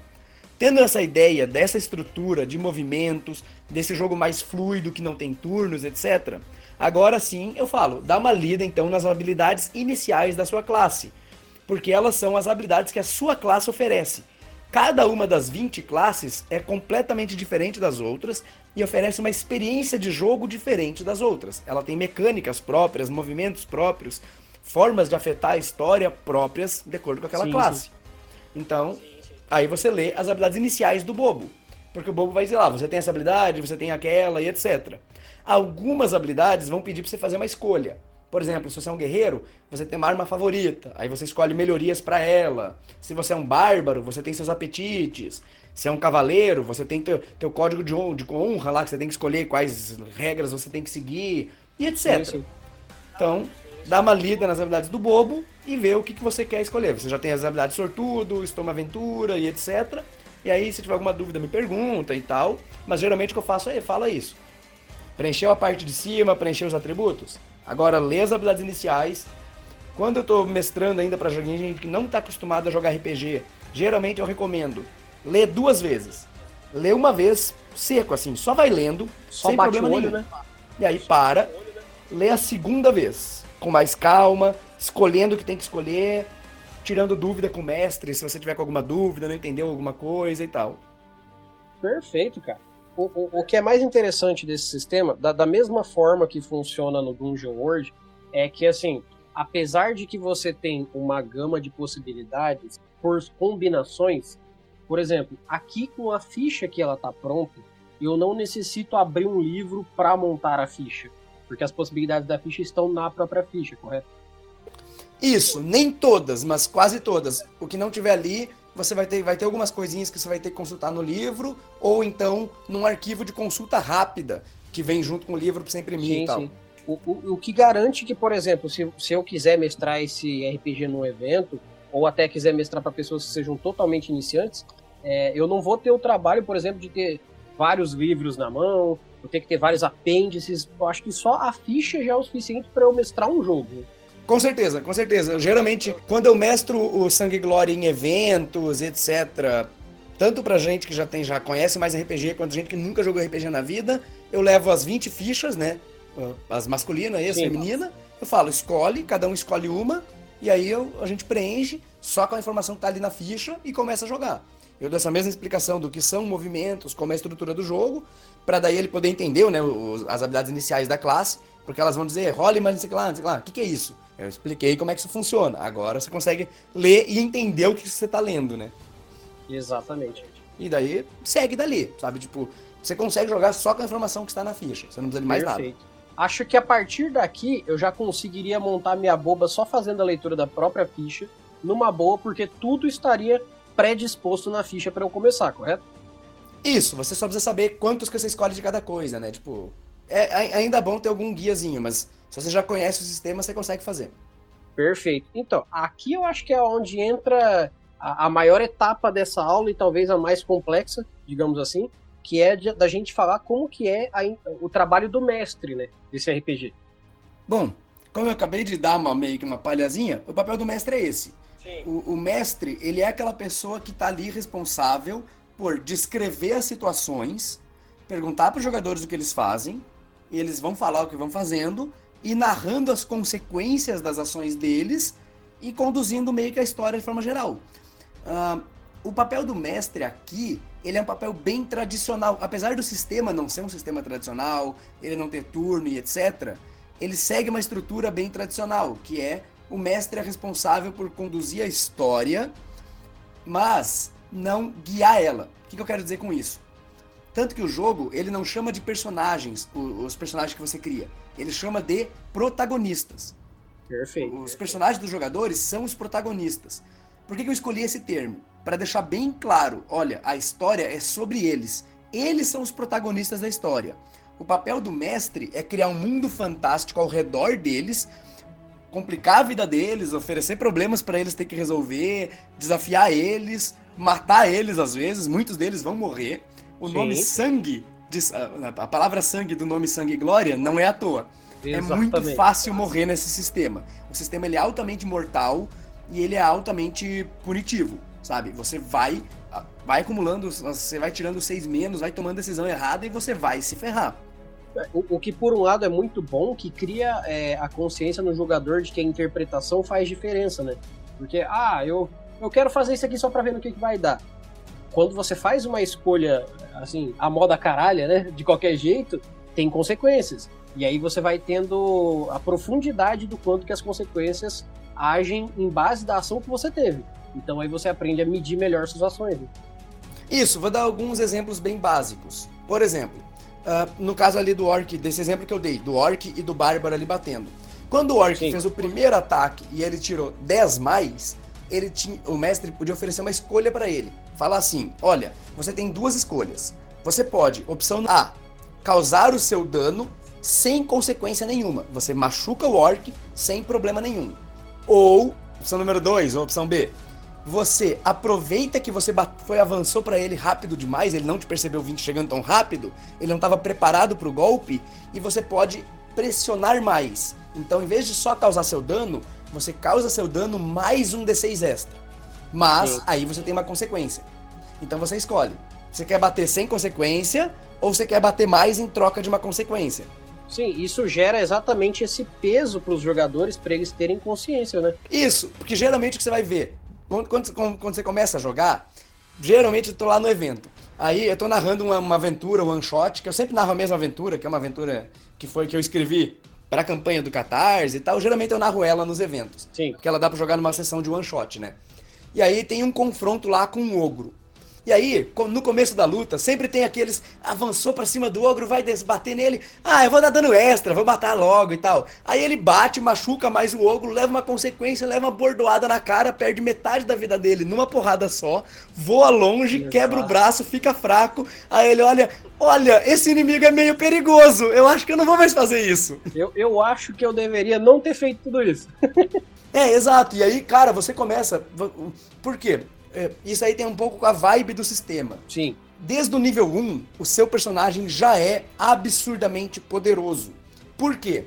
Tendo essa ideia dessa estrutura de movimentos, desse jogo mais fluido que não tem turnos, etc. Agora sim, eu falo, dá uma lida então nas habilidades iniciais da sua classe, porque elas são as habilidades que a sua classe oferece. Cada uma das 20 classes é completamente diferente das outras e oferece uma experiência de jogo diferente das outras. Ela tem mecânicas próprias, movimentos próprios, formas de afetar a história próprias de acordo com aquela sim, classe. Sim. Então, Aí você lê as habilidades iniciais do bobo. Porque o bobo vai dizer lá, você tem essa habilidade, você tem aquela e etc. Algumas habilidades vão pedir para você fazer uma escolha. Por exemplo, se você é um guerreiro, você tem uma arma favorita, aí você escolhe melhorias para ela. Se você é um bárbaro, você tem seus apetites. Se é um cavaleiro, você tem teu, teu código de, honra, lá, que você tem que escolher quais regras você tem que seguir, e etc. Sim. Então, dá uma lida nas habilidades do bobo e ver o que, que você quer escolher. Você já tem as habilidades sortudo, estou uma aventura e etc. E aí, se tiver alguma dúvida, me pergunta e tal. Mas geralmente o que eu faço é fala isso. Preencheu a parte de cima, preencheu os atributos. Agora lê as habilidades iniciais. Quando eu estou mestrando ainda para joguinho, gente que não está acostumado a jogar RPG, geralmente eu recomendo ler duas vezes. Lê uma vez seco, assim, só vai lendo, só sem problema olho, nenhum. Né? E aí para, lê a segunda vez, com mais calma, escolhendo o que tem que escolher, tirando dúvida com o mestre, se você tiver com alguma dúvida, não entendeu alguma coisa e tal. Perfeito, cara. O, o, o que é mais interessante desse sistema, da, da mesma forma que funciona no Dungeon World, é que, assim, apesar de que você tem uma gama de possibilidades por combinações, por exemplo, aqui com a ficha que ela tá pronta, eu não necessito abrir um livro para montar a ficha, porque as possibilidades da ficha estão na própria ficha, correto? Isso, nem todas, mas quase todas. O que não tiver ali, você vai ter, vai ter algumas coisinhas que você vai ter que consultar no livro, ou então num arquivo de consulta rápida, que vem junto com o livro para você imprimir sim, e tal. Sim. O, o, o, que garante que, por exemplo, se, se eu quiser mestrar esse RPG num evento, ou até quiser mestrar para pessoas que sejam totalmente iniciantes, é, eu não vou ter o trabalho, por exemplo, de ter vários livros na mão, eu ter que ter vários apêndices. Eu acho que só a ficha já é o suficiente para eu mestrar um jogo. Com certeza, com certeza. Geralmente, quando eu mestro o Sangue e Glória em eventos, etc., tanto pra gente que já tem, já conhece mais RPG, quanto gente que nunca jogou RPG na vida, eu levo as 20 fichas, né? As masculinas e as femininas. Eu falo, escolhe, cada um escolhe uma, e aí eu, a gente preenche só com a informação que tá ali na ficha e começa a jogar. Eu dou essa mesma explicação do que são movimentos, como é a estrutura do jogo, para daí ele poder entender né, as habilidades iniciais da classe, porque elas vão dizer, role, mas não sei lá, não sei lá, o que, que é isso? Eu expliquei como é que isso funciona. Agora você consegue ler e entender o que você está lendo, né? Exatamente. E daí segue dali, sabe? Tipo, você consegue jogar só com a informação que está na ficha. Você não precisa de mais Perfeito. nada. Acho que a partir daqui eu já conseguiria montar minha boba só fazendo a leitura da própria ficha, numa boa, porque tudo estaria predisposto na ficha para eu começar, correto? Isso, você só precisa saber quantos que você escolhe de cada coisa, né? Tipo, é ainda bom ter algum guiazinho, mas se você já conhece o sistema, você consegue fazer. Perfeito. Então, aqui eu acho que é onde entra a, a maior etapa dessa aula e talvez a mais complexa, digamos assim, que é de, da gente falar como que é a, o trabalho do mestre, né, desse RPG. Bom, como eu acabei de dar uma, meio que uma palhazinha, o papel do mestre é esse. O, o, mestre, ele é aquela pessoa que está ali responsável por descrever as situações, perguntar para os jogadores o que eles fazem, eles vão falar o que vão fazendo, e narrando as consequências das ações deles e conduzindo meio que a história de forma geral. Uh, o papel do mestre aqui, ele é um papel bem tradicional. Apesar do sistema não ser um sistema tradicional, ele não ter turno e etc., ele segue uma estrutura bem tradicional, que é o mestre é responsável por conduzir a história, mas não guiar ela. O que, que eu quero dizer com isso? Tanto que o jogo, ele não chama de personagens, os personagens que você cria. Ele chama de protagonistas. Perfeito. Os personagens dos jogadores são os protagonistas. Por que, que eu escolhi esse termo? Para deixar bem claro, olha, a história é sobre eles. Eles são os protagonistas da história. O papel do mestre é criar um mundo fantástico ao redor deles, complicar a vida deles, oferecer problemas para eles ter que resolver, desafiar eles, matar eles às vezes, muitos deles vão morrer. O Sim. nome sangue, a palavra sangue do nome sangue e glória não é à toa. Exatamente. É muito fácil morrer nesse sistema. O sistema ele é altamente mortal e ele é altamente punitivo, sabe? Você vai vai acumulando, você vai tirando seis menos, vai tomando decisão errada e você vai se ferrar. O, o, que, por um lado, é muito bom, que cria é, a consciência no jogador de que a interpretação faz diferença, né? Porque, ah, eu, eu quero fazer isso aqui só pra ver no que, que vai dar. Quando você faz uma escolha, assim, a moda caralha, né? De qualquer jeito, tem consequências. E aí você vai tendo a profundidade do quanto que as consequências agem em base da ação que você teve. Então aí você aprende a medir melhor suas ações. Né? Isso, vou dar alguns exemplos bem básicos. Por exemplo, uh, no caso ali do Orc, desse exemplo que eu dei, do Orc e do Bárbaro ali batendo. Quando o Orc Sim. fez o primeiro ataque e ele tirou 10 mais, ele tinha, o mestre podia oferecer uma escolha para ele. Falar assim: olha, você tem duas escolhas. Você pode, opção A, causar o seu dano sem consequência nenhuma. Você machuca o Orc sem problema nenhum. Ou, opção número 2, ou opção B, você aproveita que você foi avançou para ele rápido demais, ele não te percebeu vindo chegando tão rápido, ele não estava preparado para o golpe e você pode pressionar mais. Então, em vez de só causar seu dano, você causa seu dano mais um D6 extra. Mas Sim. aí você tem uma consequência. Então você escolhe. Você quer bater sem consequência ou você quer bater mais em troca de uma consequência? Sim, isso gera exatamente esse peso para os jogadores para eles terem consciência, né? Isso, porque geralmente o que você vai ver quando, quando, quando, você começa a jogar, geralmente eu tô lá no evento. Aí eu tô narrando uma, uma aventura, one shot, que eu sempre narro a mesma aventura, que é uma aventura que foi que eu escrevi para a campanha do Catarse e tal. Geralmente eu narro ela nos eventos. Sim. Porque ela dá para jogar numa sessão de one shot, né? E aí tem um confronto lá com um ogro. E aí, no começo da luta, sempre tem aqueles avançou para cima do ogro, vai bater nele. Ah, eu vou dar dano extra, vou matar logo e tal. Aí ele bate, machuca mais o ogro, leva uma consequência, leva uma bordoada na cara, perde metade da vida dele numa porrada só, voa longe, quebra o braço, fica fraco. Aí ele olha, olha, esse inimigo é meio perigoso. Eu acho que eu não vou mais fazer isso. Eu, eu acho que eu deveria não ter feito tudo isso. é, exato. E aí, cara, você começa. Por quê? É, isso aí tem um pouco com a vibe do sistema. Sim. Desde o nível 1, o seu personagem já é absurdamente poderoso. Por quê?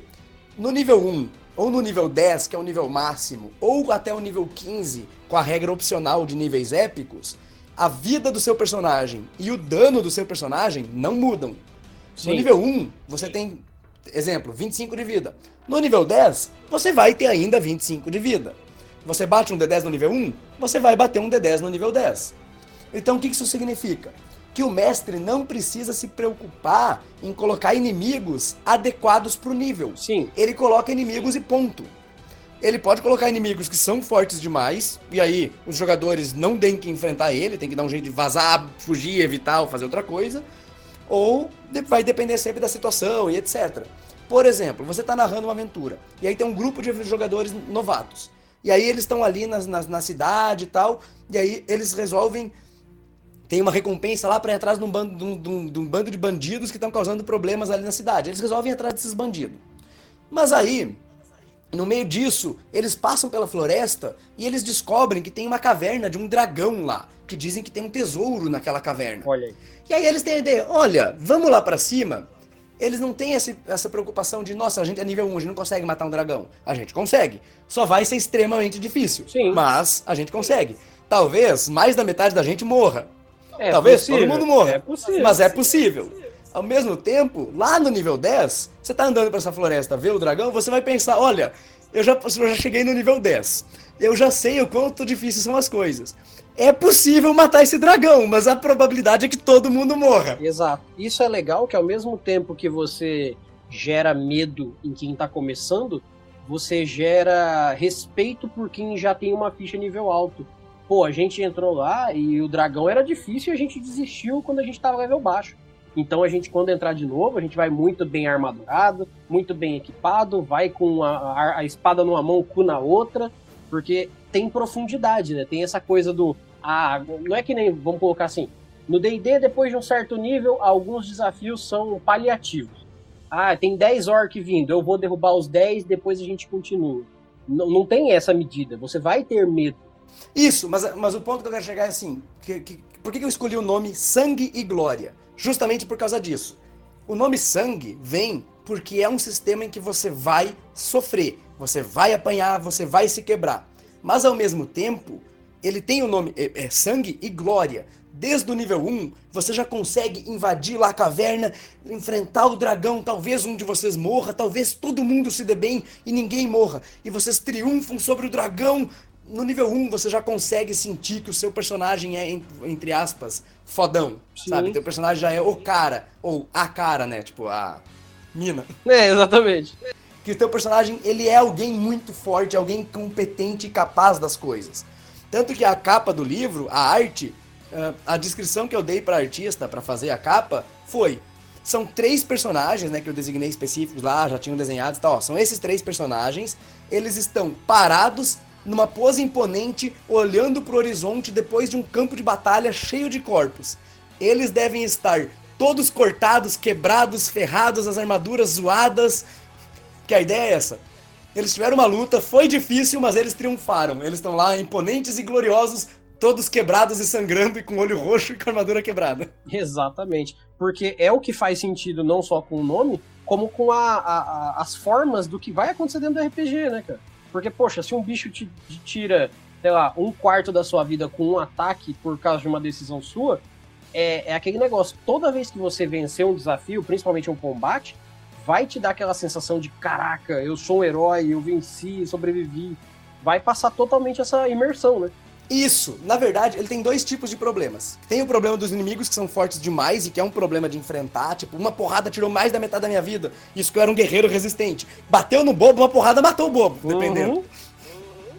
No nível 1, ou no nível 10, que é o nível máximo, ou até o nível 15, com a regra opcional de níveis épicos, a vida do seu personagem e o dano do seu personagem não mudam. Sim. No nível 1, você tem, exemplo, 25 de vida. No nível 10, você vai ter ainda 25 de vida. Você bate um D10 no nível 1, você vai bater um D10 no nível 10. Então o que isso significa? Que o mestre não precisa se preocupar em colocar inimigos adequados para o nível. Sim. Ele coloca inimigos e ponto. Ele pode colocar inimigos que são fortes demais, e aí os jogadores não têm que enfrentar ele, tem que dar um jeito de vazar, fugir, evitar ou fazer outra coisa. Ou vai depender sempre da situação e etc. Por exemplo, você está narrando uma aventura, e aí tem um grupo de jogadores novatos. E aí eles estão ali na, na, na, cidade e tal. E aí eles resolvem. Tem uma recompensa lá para ir atrás de um, bando, de, um, de um bando de bandidos que estão causando problemas ali na cidade. Eles resolvem ir atrás desses bandidos. Mas aí, no meio disso, eles passam pela floresta e eles descobrem que tem uma caverna de um dragão lá. Que dizem que tem um tesouro naquela caverna. Olha aí. E aí eles têm a ideia: olha, vamos lá para cima eles não têm esse, essa preocupação de, nossa, a gente é nível 1, a gente não consegue matar um dragão. A gente consegue. Só vai ser extremamente difícil. Sim. Mas a gente consegue. Talvez mais da metade da gente morra. É Talvez possível. todo mundo morra. É possível. Mas é possível. Ao mesmo tempo, lá no nível 10, você tá andando para essa floresta, vê o dragão, você vai pensar, olha, eu já, eu já cheguei no nível 10. Eu já sei o quanto difíceis são as coisas é possível matar esse dragão, mas a probabilidade é que todo mundo morra. Exato. Isso é legal que ao mesmo tempo que você gera medo em quem tá começando, você gera respeito por quem já tem uma ficha nível alto. Pô, a gente entrou lá e o dragão era difícil e a gente desistiu quando a gente tava level baixo. Então a gente, quando entrar de novo, a gente vai muito bem armadurado, muito bem equipado, vai com a, a, a espada numa mão, o cu na outra, porque tem profundidade, né? Tem essa coisa do. Ah, não é que nem, vamos colocar assim, no DD, depois de um certo nível, alguns desafios são paliativos. Ah, tem 10 orc vindo, eu vou derrubar os 10, depois a gente continua. Não, não tem essa medida, você vai ter medo. Isso, mas, mas o ponto que eu quero chegar é assim: que, que, por que eu escolhi o nome Sangue e Glória? Justamente por causa disso. O nome sangue vem porque é um sistema em que você vai sofrer, você vai apanhar, você vai se quebrar. Mas ao mesmo tempo, ele tem o nome é, é sangue e glória. Desde o nível 1, você já consegue invadir lá a caverna, enfrentar o dragão, talvez um de vocês morra, talvez todo mundo se dê bem e ninguém morra. E vocês triunfam sobre o dragão, no nível 1 você já consegue sentir que o seu personagem é, entre aspas, fodão, Sim. sabe? Teu personagem já é o cara, ou a cara, né? Tipo, a mina. É, exatamente. Que o teu personagem, ele é alguém muito forte, alguém competente e capaz das coisas. Tanto que a capa do livro, a arte, a descrição que eu dei para artista para fazer a capa foi são três personagens, né, que eu designei específicos lá, já tinham desenhados e tal. Ó, são esses três personagens. Eles estão parados numa pose imponente, olhando para o horizonte depois de um campo de batalha cheio de corpos. Eles devem estar todos cortados, quebrados, ferrados, as armaduras zoadas. Que a ideia é essa. Eles tiveram uma luta, foi difícil, mas eles triunfaram. Eles estão lá imponentes e gloriosos, todos quebrados e sangrando e com olho roxo e com armadura quebrada. Exatamente. Porque é o que faz sentido não só com o nome, como com a, a, a, as formas do que vai acontecer dentro do RPG, né, cara? Porque, poxa, se um bicho te, te tira, sei lá, um quarto da sua vida com um ataque por causa de uma decisão sua, é, é aquele negócio. Toda vez que você vencer um desafio, principalmente um combate, vai te dar aquela sensação de caraca, eu sou um herói, eu venci, sobrevivi. Vai passar totalmente essa imersão, né? Isso, na verdade, ele tem dois tipos de problemas. Tem o problema dos inimigos que são fortes demais e que é um problema de enfrentar, tipo, uma porrada tirou mais da metade da minha vida. Isso que eu era um guerreiro resistente. Bateu no bobo, uma porrada matou o bobo, dependendo. Uhum.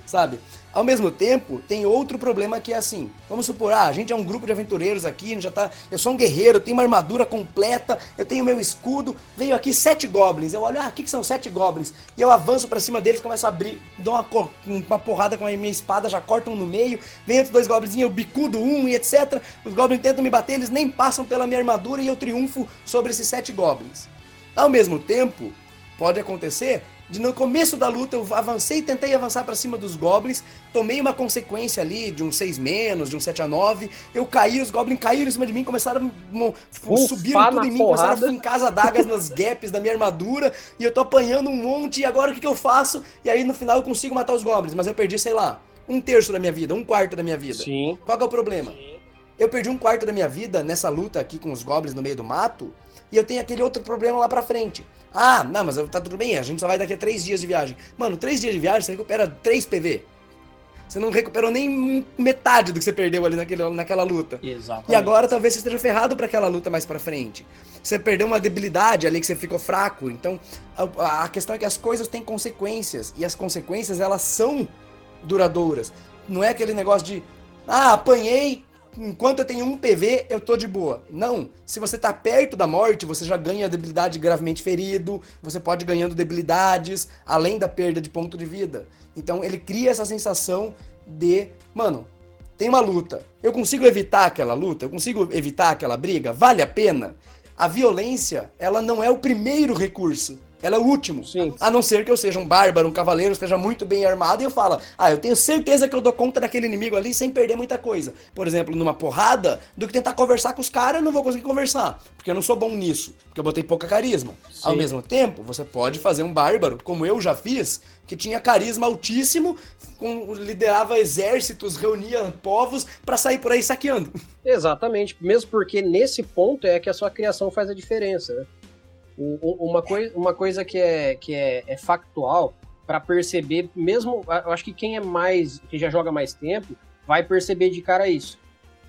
Sabe? Ao mesmo tempo, tem outro problema que é assim. Vamos supor, ah, a gente é um grupo de aventureiros aqui, já tá. Eu sou um guerreiro, tenho uma armadura completa, eu tenho meu escudo. Veio aqui sete goblins. Eu olho, ah, o que, que são sete goblins? E eu avanço para cima deles, começo a abrir, dou uma, uma porrada com a minha espada, já corto um no meio. Vem outros dois goblins, eu bicudo um e etc. Os goblins tentam me bater, eles nem passam pela minha armadura e eu triunfo sobre esses sete goblins. Ao mesmo tempo, pode acontecer de no começo da luta eu avancei, tentei avançar para cima dos goblins, tomei uma consequência ali de um 6 menos, de um 7 a 9, eu caí, os goblins caíram em cima de mim, começaram a subir tudo em mim, porrada. começaram a fincar as adagas nas gaps da minha armadura, e eu tô apanhando um monte, e agora o que, que eu faço? E aí no final eu consigo matar os goblins, mas eu perdi, sei lá, um terço da minha vida, um quarto da minha vida. Sim. Qual é o problema? Eu perdi um quarto da minha vida nessa luta aqui com os goblins no meio do mato, e eu tenho aquele outro problema lá pra frente. Ah, não, mas tá tudo bem, a gente só vai daqui a três dias de viagem. Mano, três dias de viagem você recupera 3 PV. Você não recuperou nem metade do que você perdeu ali naquele, naquela luta. Exatamente. E agora talvez você esteja ferrado para aquela luta mais para frente. Você perdeu uma debilidade ali que você ficou fraco. Então, a, a questão é que as coisas têm consequências. E as consequências, elas são duradouras. Não é aquele negócio de, ah, apanhei, enquanto eu tenho um PV, eu tô de boa. Não. Se você tá perto da morte, você já ganha debilidade gravemente ferido, você pode ganhando debilidades, além da perda de ponto de vida. Então ele cria essa sensação de, mano, tem uma luta. Eu consigo evitar aquela luta? Eu consigo evitar aquela briga? Vale a pena? A violência, ela não é o primeiro recurso. Ela é o último. Sim. A não ser que eu seja um bárbaro, um cavaleiro, esteja muito bem armado e eu falo, ah, eu tenho certeza que eu dou conta daquele inimigo ali sem perder muita coisa. Por exemplo, numa porrada, do que tentar conversar com os caras, eu não vou conseguir conversar. Porque eu não sou bom nisso. Porque eu botei pouca carisma. Sim. Ao mesmo tempo, você pode fazer um bárbaro, como eu já fiz, que tinha carisma altíssimo, com, liderava exércitos, reunia povos para sair por aí saqueando. Exatamente. Mesmo porque nesse ponto é que a sua criação faz a diferença. Né? Uma, coi uma coisa que é, que é, é factual para perceber, mesmo. Eu acho que quem é mais. que já joga mais tempo, vai perceber de cara isso.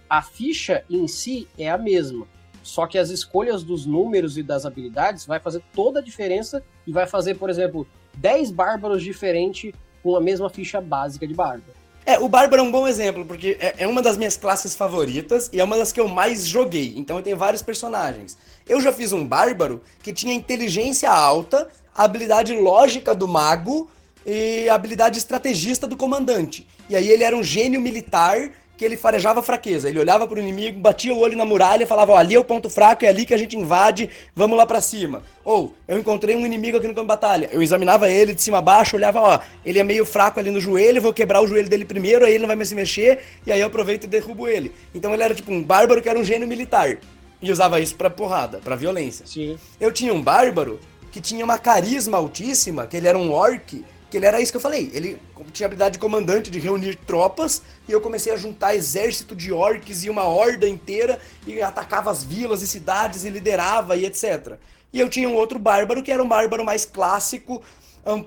A ficha em si é a mesma. Só que as escolhas dos números e das habilidades vai fazer toda a diferença e vai fazer, por exemplo, 10 bárbaros diferentes com a mesma ficha básica de bárbaro. É, o Bárbaro é um bom exemplo, porque é, é, uma das minhas classes favoritas e é uma das que eu mais joguei. Então eu tenho vários personagens. Eu já fiz um Bárbaro que tinha inteligência alta, habilidade lógica do mago e habilidade estrategista do comandante. E aí ele era um gênio militar que ele farejava fraqueza. Ele olhava para o inimigo, batia o olho na muralha e falava: ó, ali é o ponto fraco, é ali que a gente invade, vamos lá para cima. Ou, eu encontrei um inimigo aqui no campo de batalha. Eu examinava ele de cima a baixo, olhava: ó, ele é meio fraco ali no joelho, vou quebrar o joelho dele primeiro, aí ele não vai mais se mexer, e aí eu aproveito e derrubo ele. Então ele era tipo um bárbaro que era um gênio militar. E usava isso para porrada, para violência. Sim. Eu tinha um bárbaro que tinha uma carisma altíssima, que ele era um orc que ele era isso que eu falei. Ele tinha habilidade de comandante de reunir tropas e eu comecei a juntar exército de orcs e uma horda inteira e atacava as vilas e cidades e liderava e etc. E eu tinha um outro bárbaro que era um bárbaro mais clássico, um,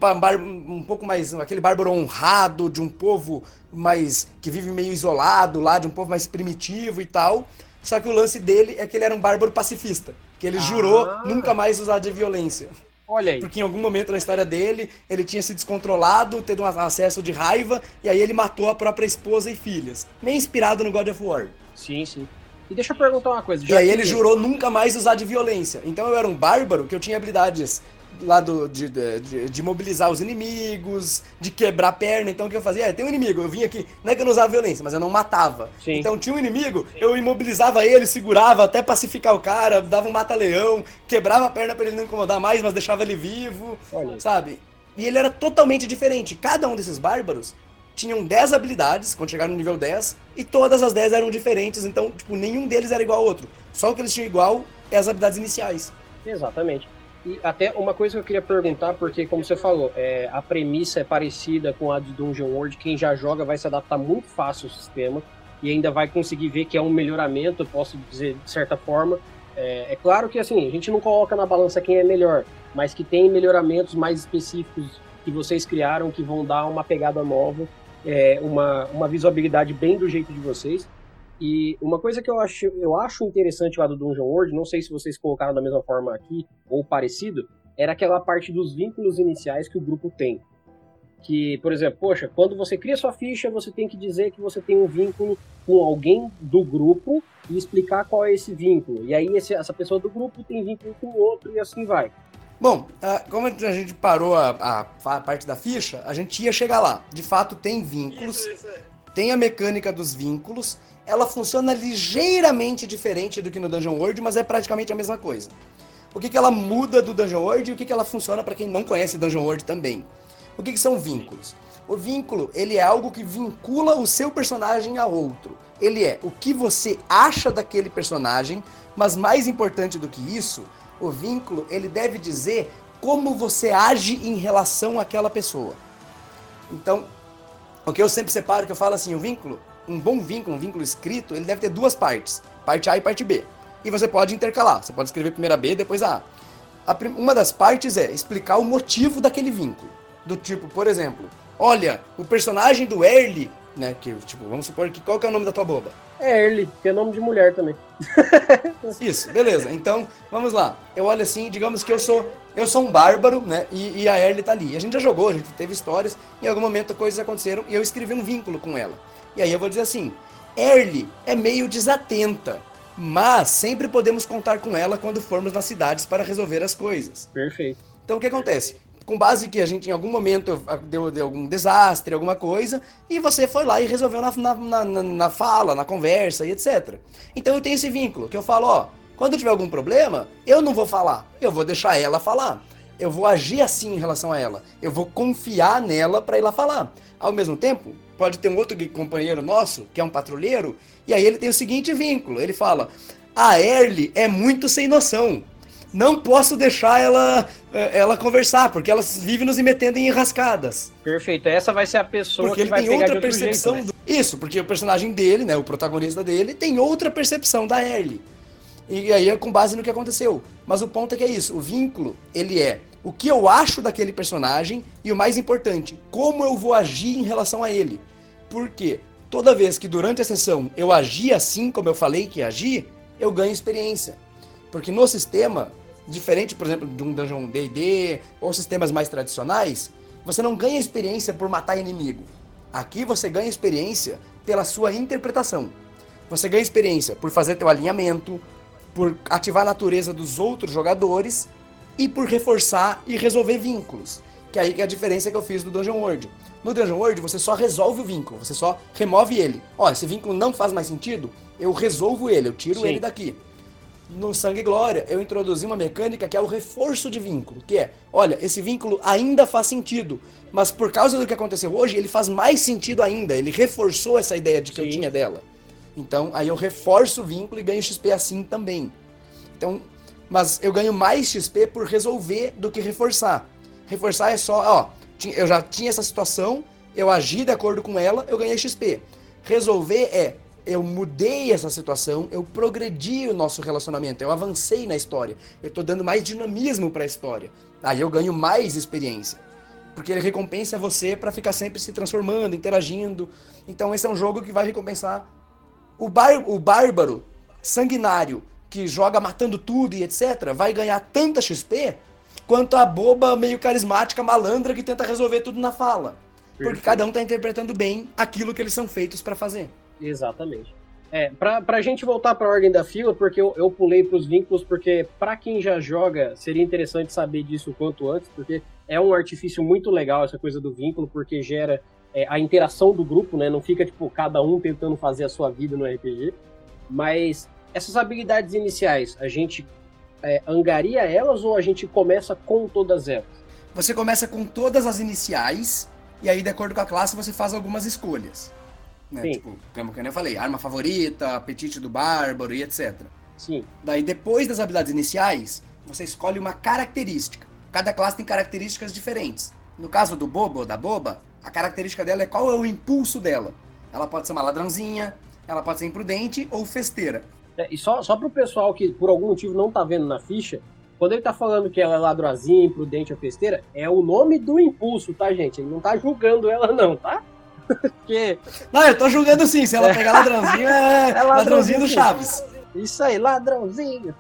um, pouco mais aquele bárbaro honrado de um povo mais que vive meio isolado lá, de um povo mais primitivo e tal. Só que o lance dele é que ele era um bárbaro pacifista, que ele ah. jurou nunca mais usar de violência. Olha aí. Porque em algum momento na história dele, ele tinha se descontrolado, tendo um acesso de raiva, e aí ele matou a própria esposa e filhas. Meio inspirado no God of War. Sim, sim. E deixa eu perguntar uma coisa. E aí ele jurou nunca mais usar de violência. Então eu era um bárbaro que eu tinha habilidades lá do, de, de, de, mobilizar os inimigos, de quebrar a perna. Então o que eu fazia? É, tem um inimigo, eu vim aqui, não é que eu não usava violência, mas eu não matava. Sim. Então tinha um inimigo, eu imobilizava ele, segurava até pacificar o cara, dava um mata-leão, quebrava a perna para ele não incomodar mais, mas deixava ele vivo, Olha. sabe? E ele era totalmente diferente. Cada um desses bárbaros tinham 10 habilidades quando chegaram no nível 10, e todas as 10 eram diferentes, então, tipo, nenhum deles era igual ao outro. Só o que eles tinham igual é as habilidades iniciais. Exatamente. E até uma coisa que eu queria perguntar, porque como você falou, é, a premissa é parecida com a de Dungeon World, quem já joga vai se adaptar muito fácil ao sistema e ainda vai conseguir ver que é um melhoramento, eu posso dizer de certa forma. É, é claro que assim, a gente não coloca na balança quem é melhor, mas que tem melhoramentos mais específicos que vocês criaram que vão dar uma pegada nova, é, uma, uma visualidade bem do jeito de vocês. E uma coisa que eu acho, eu acho interessante lá do Dungeon World, não sei se vocês colocaram da mesma forma aqui ou parecido, era aquela parte dos vínculos iniciais que o grupo tem. Que, por exemplo, poxa, quando você cria sua ficha, você tem que dizer que você tem um vínculo com alguém do grupo e explicar qual é esse vínculo. E aí esse, essa pessoa do grupo tem vínculo com o outro e assim vai. Bom, como a gente parou a, a, a, parte da ficha, a gente ia chegar lá. De fato, tem vínculos, tem a mecânica dos vínculos, ela funciona ligeiramente diferente do que no Dungeon World, mas é praticamente a mesma coisa. O que, que ela muda do Dungeon World e o que, que ela funciona para quem não conhece Dungeon World também? O que, que são vínculos? O vínculo, ele é algo que vincula o seu personagem a outro. Ele é o que você acha daquele personagem, mas mais importante do que isso, o vínculo, ele deve dizer como você age em relação àquela pessoa. Então, o que eu sempre separo, que eu falo assim, o vínculo um bom vínculo, um vínculo escrito, ele deve ter duas partes, parte A e parte B. E você pode intercalar, você pode escrever primeiro a B, depois a A. uma das partes é explicar o motivo daquele vínculo. Do tipo, por exemplo, olha, o personagem do Early, né, que tipo, vamos supor que qual que é o nome da tua boba? É Early, que é nome de mulher também. Isso, beleza. Então, vamos lá. Eu olho assim, digamos que eu sou eu sou um bárbaro, né? E, e a Early tá ali. A gente já jogou, a gente teve histórias, em algum momento coisas aconteceram e eu escrevi um vínculo com ela. E aí eu vou dizer assim: Early é meio desatenta, mas sempre podemos contar com ela quando formos nas cidades para resolver as coisas. Perfeito. Então o que acontece? Com base que a gente em algum momento deu, deu algum desastre, alguma coisa, e você foi lá e resolveu na, na, na, na fala, na conversa e etc. Então eu tenho esse vínculo, que eu falo, ó, quando tiver algum problema, eu não vou falar, eu vou deixar ela falar. Eu vou agir assim em relação a ela. Eu vou confiar nela para ir lá falar. Ao mesmo tempo, pode ter um outro companheiro nosso, que é um patrulheiro, e aí ele tem o seguinte vínculo: ele fala, a Erly é muito sem noção. Não posso deixar ela, eh, ela conversar, porque ela vive nos metendo em enrascadas. Perfeito, essa vai ser a pessoa porque que vai pegar outra percepção jeito, né? do... Isso, porque o personagem dele, né, o protagonista dele, tem outra percepção da Erly. E aí é com base no que aconteceu. Mas o ponto é que é isso, o vínculo, ele é o que eu acho daquele personagem e o mais importante, como eu vou agir em relação a ele. Porque toda vez que durante a sessão eu agir assim como eu falei que ia agir, eu ganho experiência. Porque no sistema, diferente, por exemplo, de um Dungeon D&D ou sistemas mais tradicionais, você não ganha experiência por matar inimigo. Aqui você ganha experiência pela sua interpretação. Você ganha experiência por fazer teu alinhamento, por ativar a natureza dos outros jogadores e por reforçar e resolver vínculos. Que aí que é a diferença que eu fiz do Dungeon World. No Dungeon World, você só resolve o vínculo, você só remove ele. Ó, esse vínculo não faz mais sentido, eu resolvo ele, eu tiro Sim. ele daqui. No Sangue e Glória, eu introduzi uma mecânica que é o reforço de vínculo, que é, olha, esse vínculo ainda faz sentido, mas por causa do que aconteceu hoje, ele faz mais sentido ainda, ele reforçou essa ideia de que Sim. eu tinha dela. Então, aí eu reforço o vínculo e ganho XP assim também. Então, mas eu ganho mais XP por resolver do que reforçar. Reforçar é só, ó, eu já tinha essa situação, eu agi de acordo com ela, eu ganhei XP. Resolver é, eu mudei essa situação, eu progredi o nosso relacionamento, eu avancei na história, eu tô dando mais dinamismo para a história. Aí eu ganho mais experiência. Porque ele recompensa você para ficar sempre se transformando, interagindo. Então esse é um jogo que vai recompensar o, bar, o bárbaro sanguinário que joga matando tudo e etc, vai ganhar tanta XP quanto a boba meio carismática malandra que tenta resolver tudo na fala. Perfeito. Porque cada um tá interpretando bem aquilo que eles são feitos para fazer. Exatamente. É, pra, pra gente voltar pra ordem da fila, porque eu, eu pulei pros vínculos, porque para quem já joga, seria interessante saber disso o quanto antes, porque é um artifício muito legal essa coisa do vínculo, porque gera é, a interação do grupo, né? Não fica, tipo, cada um tentando fazer a sua vida no RPG. Mas essas habilidades iniciais, a gente é, angaria elas ou a gente começa com todas elas? Você começa com todas as iniciais, e aí, de acordo com a classe, você faz algumas escolhas. Né? Sim. Tipo, como eu falei, arma favorita, apetite do bárbaro e etc. Sim. Daí, depois das habilidades iniciais, você escolhe uma característica. Cada classe tem características diferentes. No caso do bobo ou da boba, a característica dela é qual é o impulso dela. Ela pode ser uma ladrãozinha, ela pode ser imprudente ou festeira. É, e só, só pro pessoal que por algum motivo não tá vendo na ficha, quando ele tá falando que ela é ladroazinha, imprudente ou festeira, é o nome do impulso, tá, gente? Ele não tá julgando ela, não, tá? Porque... Não, eu tô julgando sim. Se ela pegar ladrãozinho, é, é ladrãozinho do Chaves. Isso aí, ladrãozinho.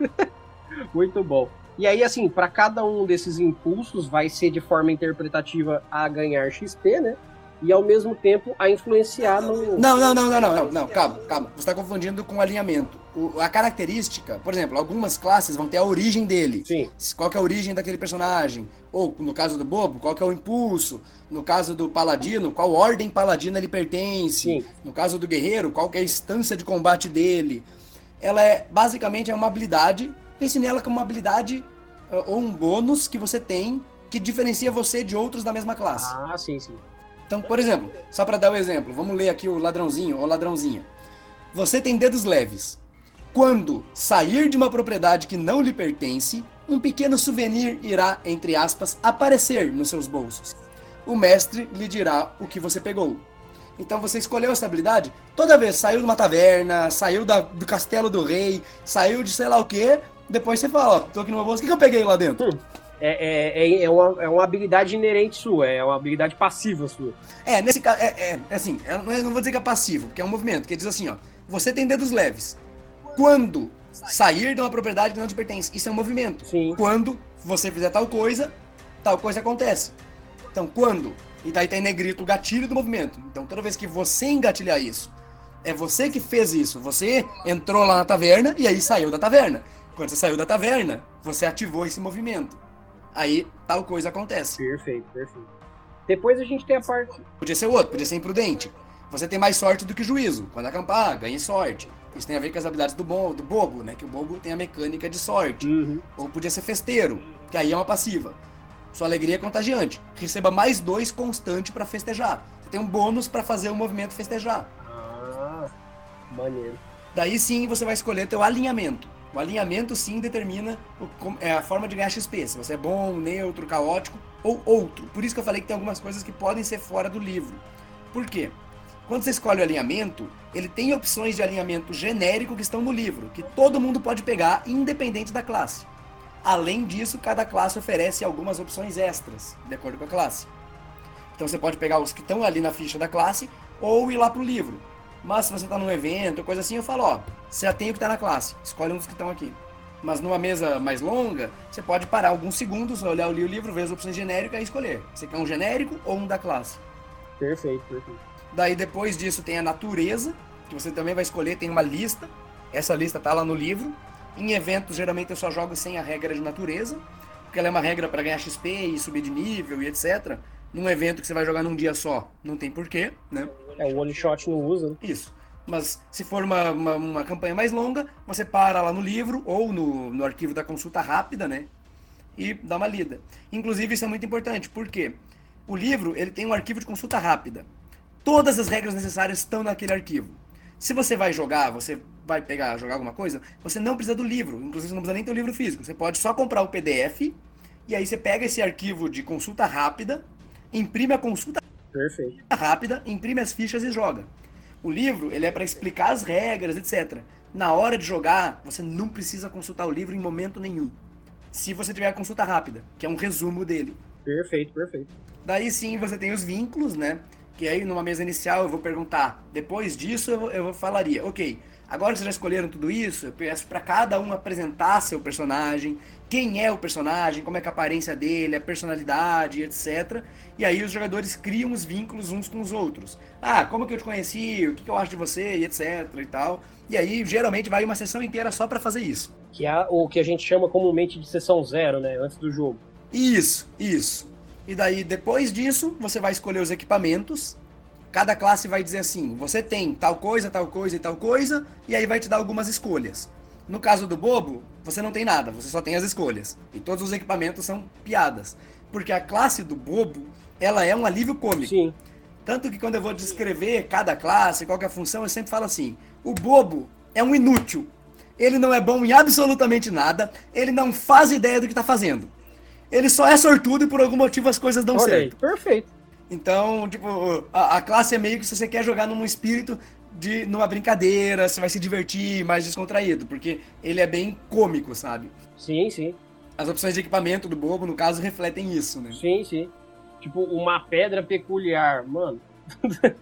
Muito bom. E aí, assim, para cada um desses impulsos vai ser de forma interpretativa a ganhar XP, né? e ao mesmo tempo a influenciar no. Não, não, não, não, não, não, não calma, calma. Você está confundindo com alinhamento. O, a característica, por exemplo, algumas classes vão ter a origem dele. Sim. Qual que é a origem daquele personagem? Ou, no caso do Bobo, qual que é o impulso? No caso do Paladino, qual ordem paladina ele pertence? Sim. No caso do Guerreiro, qual que é a instância de combate dele? Ela é, basicamente, é uma habilidade. Pense nela como uma habilidade eh, ou um bônus que você tem que diferencia você de outros da mesma classe. Ah, sim, sim. Então, por exemplo, só para dar o um exemplo, vamos ler aqui o ladrãozinho ou ladrãozinha. Você tem dedos leves. Quando sair de uma propriedade que não lhe pertence, um pequeno souvenir irá, entre aspas, aparecer nos seus bolsos. O mestre lhe dirá o que você pegou. Então você escolheu essa habilidade, toda vez saiu de uma taverna, saiu da, do castelo do rei, saiu de sei lá o que, depois você fala, ó, tô aqui numa bolsa, o que, que eu peguei lá dentro? Hum é, é, é, uma, é uma habilidade inerente sua, é uma habilidade passiva sua. É, nesse caso, é, é, assim, eu não vou dizer que é passivo, porque é um movimento, que diz assim, ó, você tem dedos leves. Quando sair de uma propriedade que não te pertence, isso é um movimento. Sim. Quando você fizer tal coisa, tal coisa acontece. Então, quando? E daí tem negrito o gatilho do movimento. Então, toda vez que você engatilhar isso, é você que fez isso. Você entrou lá na taverna e aí saiu da taverna. Quando você saiu da taverna, você ativou esse movimento aí tal coisa acontece. Perfeito, perfeito. Depois a gente tem a parte. Podia ser outro, podia ser imprudente. Você tem mais sorte do que juízo. Quando acampar, ganhe sorte. Isso tem a ver com as habilidades do, bo do bobo, né? Que o bobo tem a mecânica de sorte. Uhum. Ou podia ser festeiro, que aí é uma passiva. Sua alegria é contagiante. Receba mais dois constante para festejar. Você tem um bônus para fazer o movimento festejar. Ah, maneiro. Daí sim você vai escolher teu alinhamento. O alinhamento sim determina o, é a forma de ganhar XP, se você é bom, neutro, caótico ou outro. Por isso que eu falei que tem algumas coisas que podem ser fora do livro. Por quê? Quando você escolhe o alinhamento, ele tem opções de alinhamento genérico que estão no livro, que todo mundo pode pegar, independente da classe. Além disso, cada classe oferece algumas opções extras, de acordo com a classe. Então você pode pegar os que estão ali na ficha da classe ou ir lá para o livro. Mas se você está num evento, coisa assim, eu falo, ó, você já tem o que está na classe, escolhe um dos que estão aqui. Mas numa mesa mais longa, você pode parar alguns segundos, olhar o livro, ver as opções genéricas e escolher. Você quer um genérico ou um da classe? Perfeito, perfeito. Daí depois disso tem a natureza, que você também vai escolher, tem uma lista. Essa lista tá lá no livro. Em eventos, geralmente eu só jogo sem a regra de natureza, porque ela é uma regra para ganhar XP e subir de nível e etc. Num evento que você vai jogar num dia só, não tem porquê, né? É, o one shot não usa. Né? Isso. Mas se for uma, uma, uma, campanha mais longa, você para lá no livro ou no, no arquivo da consulta rápida, né? E dá uma lida. Inclusive, isso é muito importante, porque o livro ele tem um arquivo de consulta rápida. Todas as regras necessárias estão naquele arquivo. Se você vai jogar, você vai pegar, jogar alguma coisa, você não precisa do livro. Inclusive, você não precisa nem ter o livro físico. Você pode só comprar o PDF e aí você pega esse arquivo de consulta rápida, imprime a consulta Perfeito. rápida, imprime as fichas e joga. O livro, ele é para explicar as regras, etc. Na hora de jogar, você não precisa consultar o livro em momento nenhum. Se você tiver a consulta rápida, que é um resumo dele. Perfeito, perfeito. Daí sim você tem os vínculos, né? Que aí numa mesa inicial eu vou perguntar. Depois disso eu, eu falaria, ok, agora vocês já escolheram tudo isso, eu peço para cada um apresentar seu personagem, quem é o personagem, como é, a aparência dele, a personalidade, etc. E aí os jogadores criam os vínculos uns com os outros. Ah, como que eu te conheci, o que, que eu acho de você, e etc e tal. E aí geralmente vai uma sessão inteira só para fazer isso. Que é o que a gente chama comumente de sessão zero, né, antes do jogo. Isso, isso. E daí depois disso, você vai escolher os equipamentos. Cada classe vai dizer assim: você tem tal coisa, tal coisa e tal coisa, e aí vai te dar algumas escolhas. No caso do bobo, você não tem nada, você só tem as escolhas. E todos os equipamentos são piadas. Porque a classe do bobo, ela é um alívio cômico. Sim. Tanto que quando eu vou descrever cada classe, qual é a função, eu sempre falo assim: o bobo é um inútil. Ele não é bom em absolutamente nada, ele não faz ideia do que está fazendo. Ele só é sortudo e por algum motivo as coisas dão Olha certo. Aí, perfeito. Então, tipo, a, a, classe é meio que se você quer jogar num espírito de numa brincadeira, você vai se divertir, mais descontraído, porque ele é bem cômico, sabe? Sim, sim. As opções de equipamento do bobo, no caso, refletem isso, né? Sim, sim. Tipo, uma pedra peculiar, mano.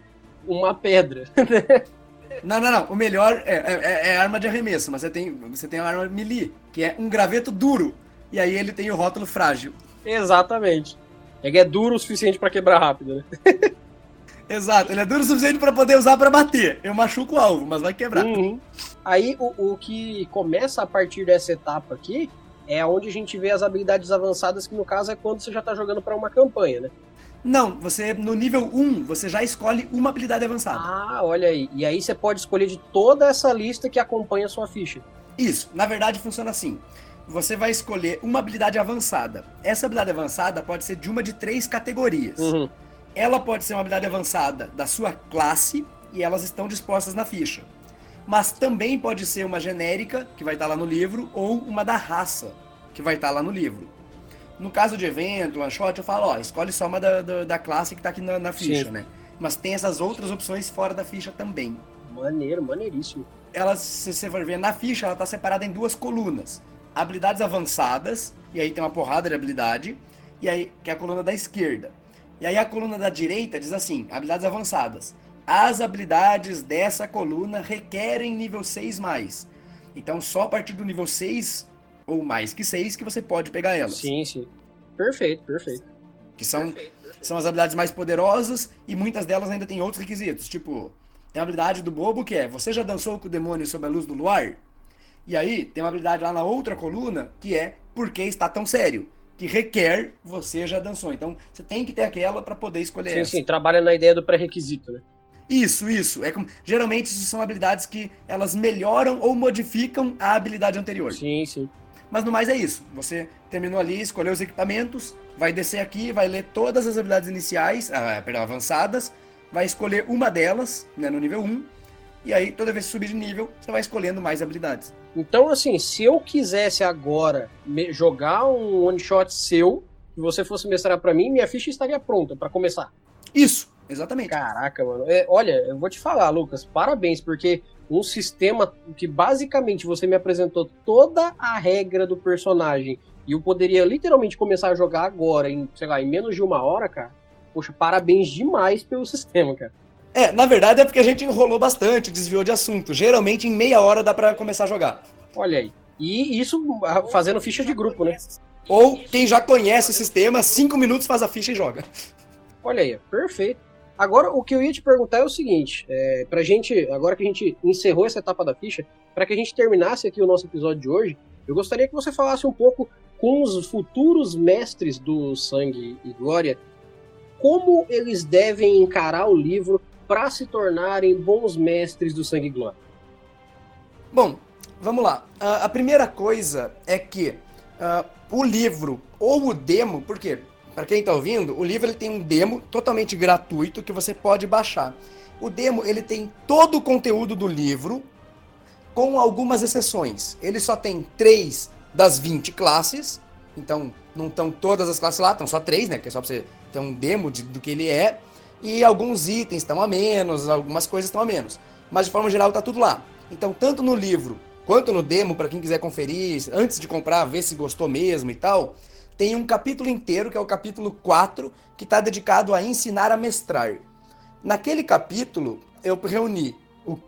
uma pedra. não, não, não. O melhor é, é, é, arma de arremesso, mas você tem, você tem uma arma melee, que é um graveto duro. E aí ele tem o rótulo frágil. Exatamente. É que é duro o suficiente para quebrar rápido, né? Exato, ele é duro o suficiente para poder usar para bater. Eu machuco o alvo, mas vai quebrar. Uhum. Aí o, o que começa a partir dessa etapa aqui é onde a gente vê as habilidades avançadas, que no caso é quando você já tá jogando para uma campanha, né? Não, você no nível 1, você já escolhe uma habilidade avançada. Ah, olha aí. E aí você pode escolher de toda essa lista que acompanha a sua ficha. Isso, na verdade funciona assim. Você vai escolher uma habilidade avançada. Essa habilidade avançada pode ser de uma de três categorias. Uhum. Ela pode ser uma habilidade avançada da sua classe e elas estão dispostas na ficha. Mas também pode ser uma genérica, que vai estar lá no livro, ou uma da raça, que vai estar lá no livro. No caso de evento, one shot, eu falo, ó, escolhe só uma da, da, da classe que está aqui na, na ficha, Sim. né? Mas tem essas outras opções fora da ficha também. Maneiro, maneiríssimo. Ela, se você for ver na ficha, ela está separada em duas colunas. Habilidades avançadas, e aí tem uma porrada de habilidade, e aí que é a coluna da esquerda. E aí a coluna da direita diz assim: habilidades avançadas. As habilidades dessa coluna requerem nível 6 mais. Então só a partir do nível 6 ou mais que 6 que você pode pegar elas. Sim, sim. Perfeito, perfeito. Que são, perfeito, perfeito. são as habilidades mais poderosas e muitas delas ainda têm outros requisitos. Tipo, tem a habilidade do bobo que é: você já dançou com o demônio sob a luz do luar? E aí tem uma habilidade lá na outra coluna que é por que está tão sério que requer você já dançou. Então, você tem que ter aquela para poder escolher sim, essa. Sim, trabalha na ideia do pré-requisito, né? Isso, isso. É como, geralmente isso são habilidades que elas melhoram ou modificam a habilidade anterior. Sim, sim. Mas no mais é isso. Você terminou ali, escolheu os equipamentos, vai descer aqui, vai ler todas as habilidades iniciais, ah, perdão, avançadas, vai escolher uma delas, né, no nível 1, e aí toda vez que subir de nível, você vai escolhendo mais habilidades. Então, assim, se eu quisesse agora jogar um one shot seu, e você fosse mestrar para mim, minha ficha estaria pronta para começar. Isso, exatamente. Caraca, mano. É, olha, eu vou te falar, Lucas, parabéns, porque um sistema que basicamente você me apresentou toda a regra do personagem e eu poderia literalmente começar a jogar agora, em, sei lá, em menos de uma hora, cara. Poxa, parabéns demais pelo sistema, cara. É, na verdade é porque a gente enrolou bastante, desviou de assunto. Geralmente em meia hora dá para começar a jogar. Olha aí. E isso fazendo ficha de grupo, né? Ou quem já conhece o sistema, cinco minutos faz a ficha e joga. Olha aí, perfeito. Agora, o que eu ia te perguntar é o seguinte: é, pra gente, agora que a gente encerrou essa etapa da ficha, para que a gente terminasse aqui o nosso episódio de hoje, eu gostaria que você falasse um pouco com os futuros mestres do Sangue e Glória, como eles devem encarar o livro para se tornarem bons mestres do Sangue Glória. Bom, vamos lá. Uh, a primeira coisa é que uh, o livro ou o demo, porque para quem está ouvindo, o livro ele tem um demo totalmente gratuito que você pode baixar. O demo ele tem todo o conteúdo do livro, com algumas exceções. Ele só tem três das 20 classes, então não estão todas as classes lá, estão só três, né? Que é só para você ter um demo de, do que ele é. E alguns itens estão a menos, algumas coisas estão a menos. Mas de forma geral está tudo lá. Então, tanto no livro quanto no demo, para quem quiser conferir, antes de comprar, ver se gostou mesmo e tal, tem um capítulo inteiro, que é o capítulo 4, que está dedicado a ensinar a mestrar. Naquele capítulo, eu reuni o,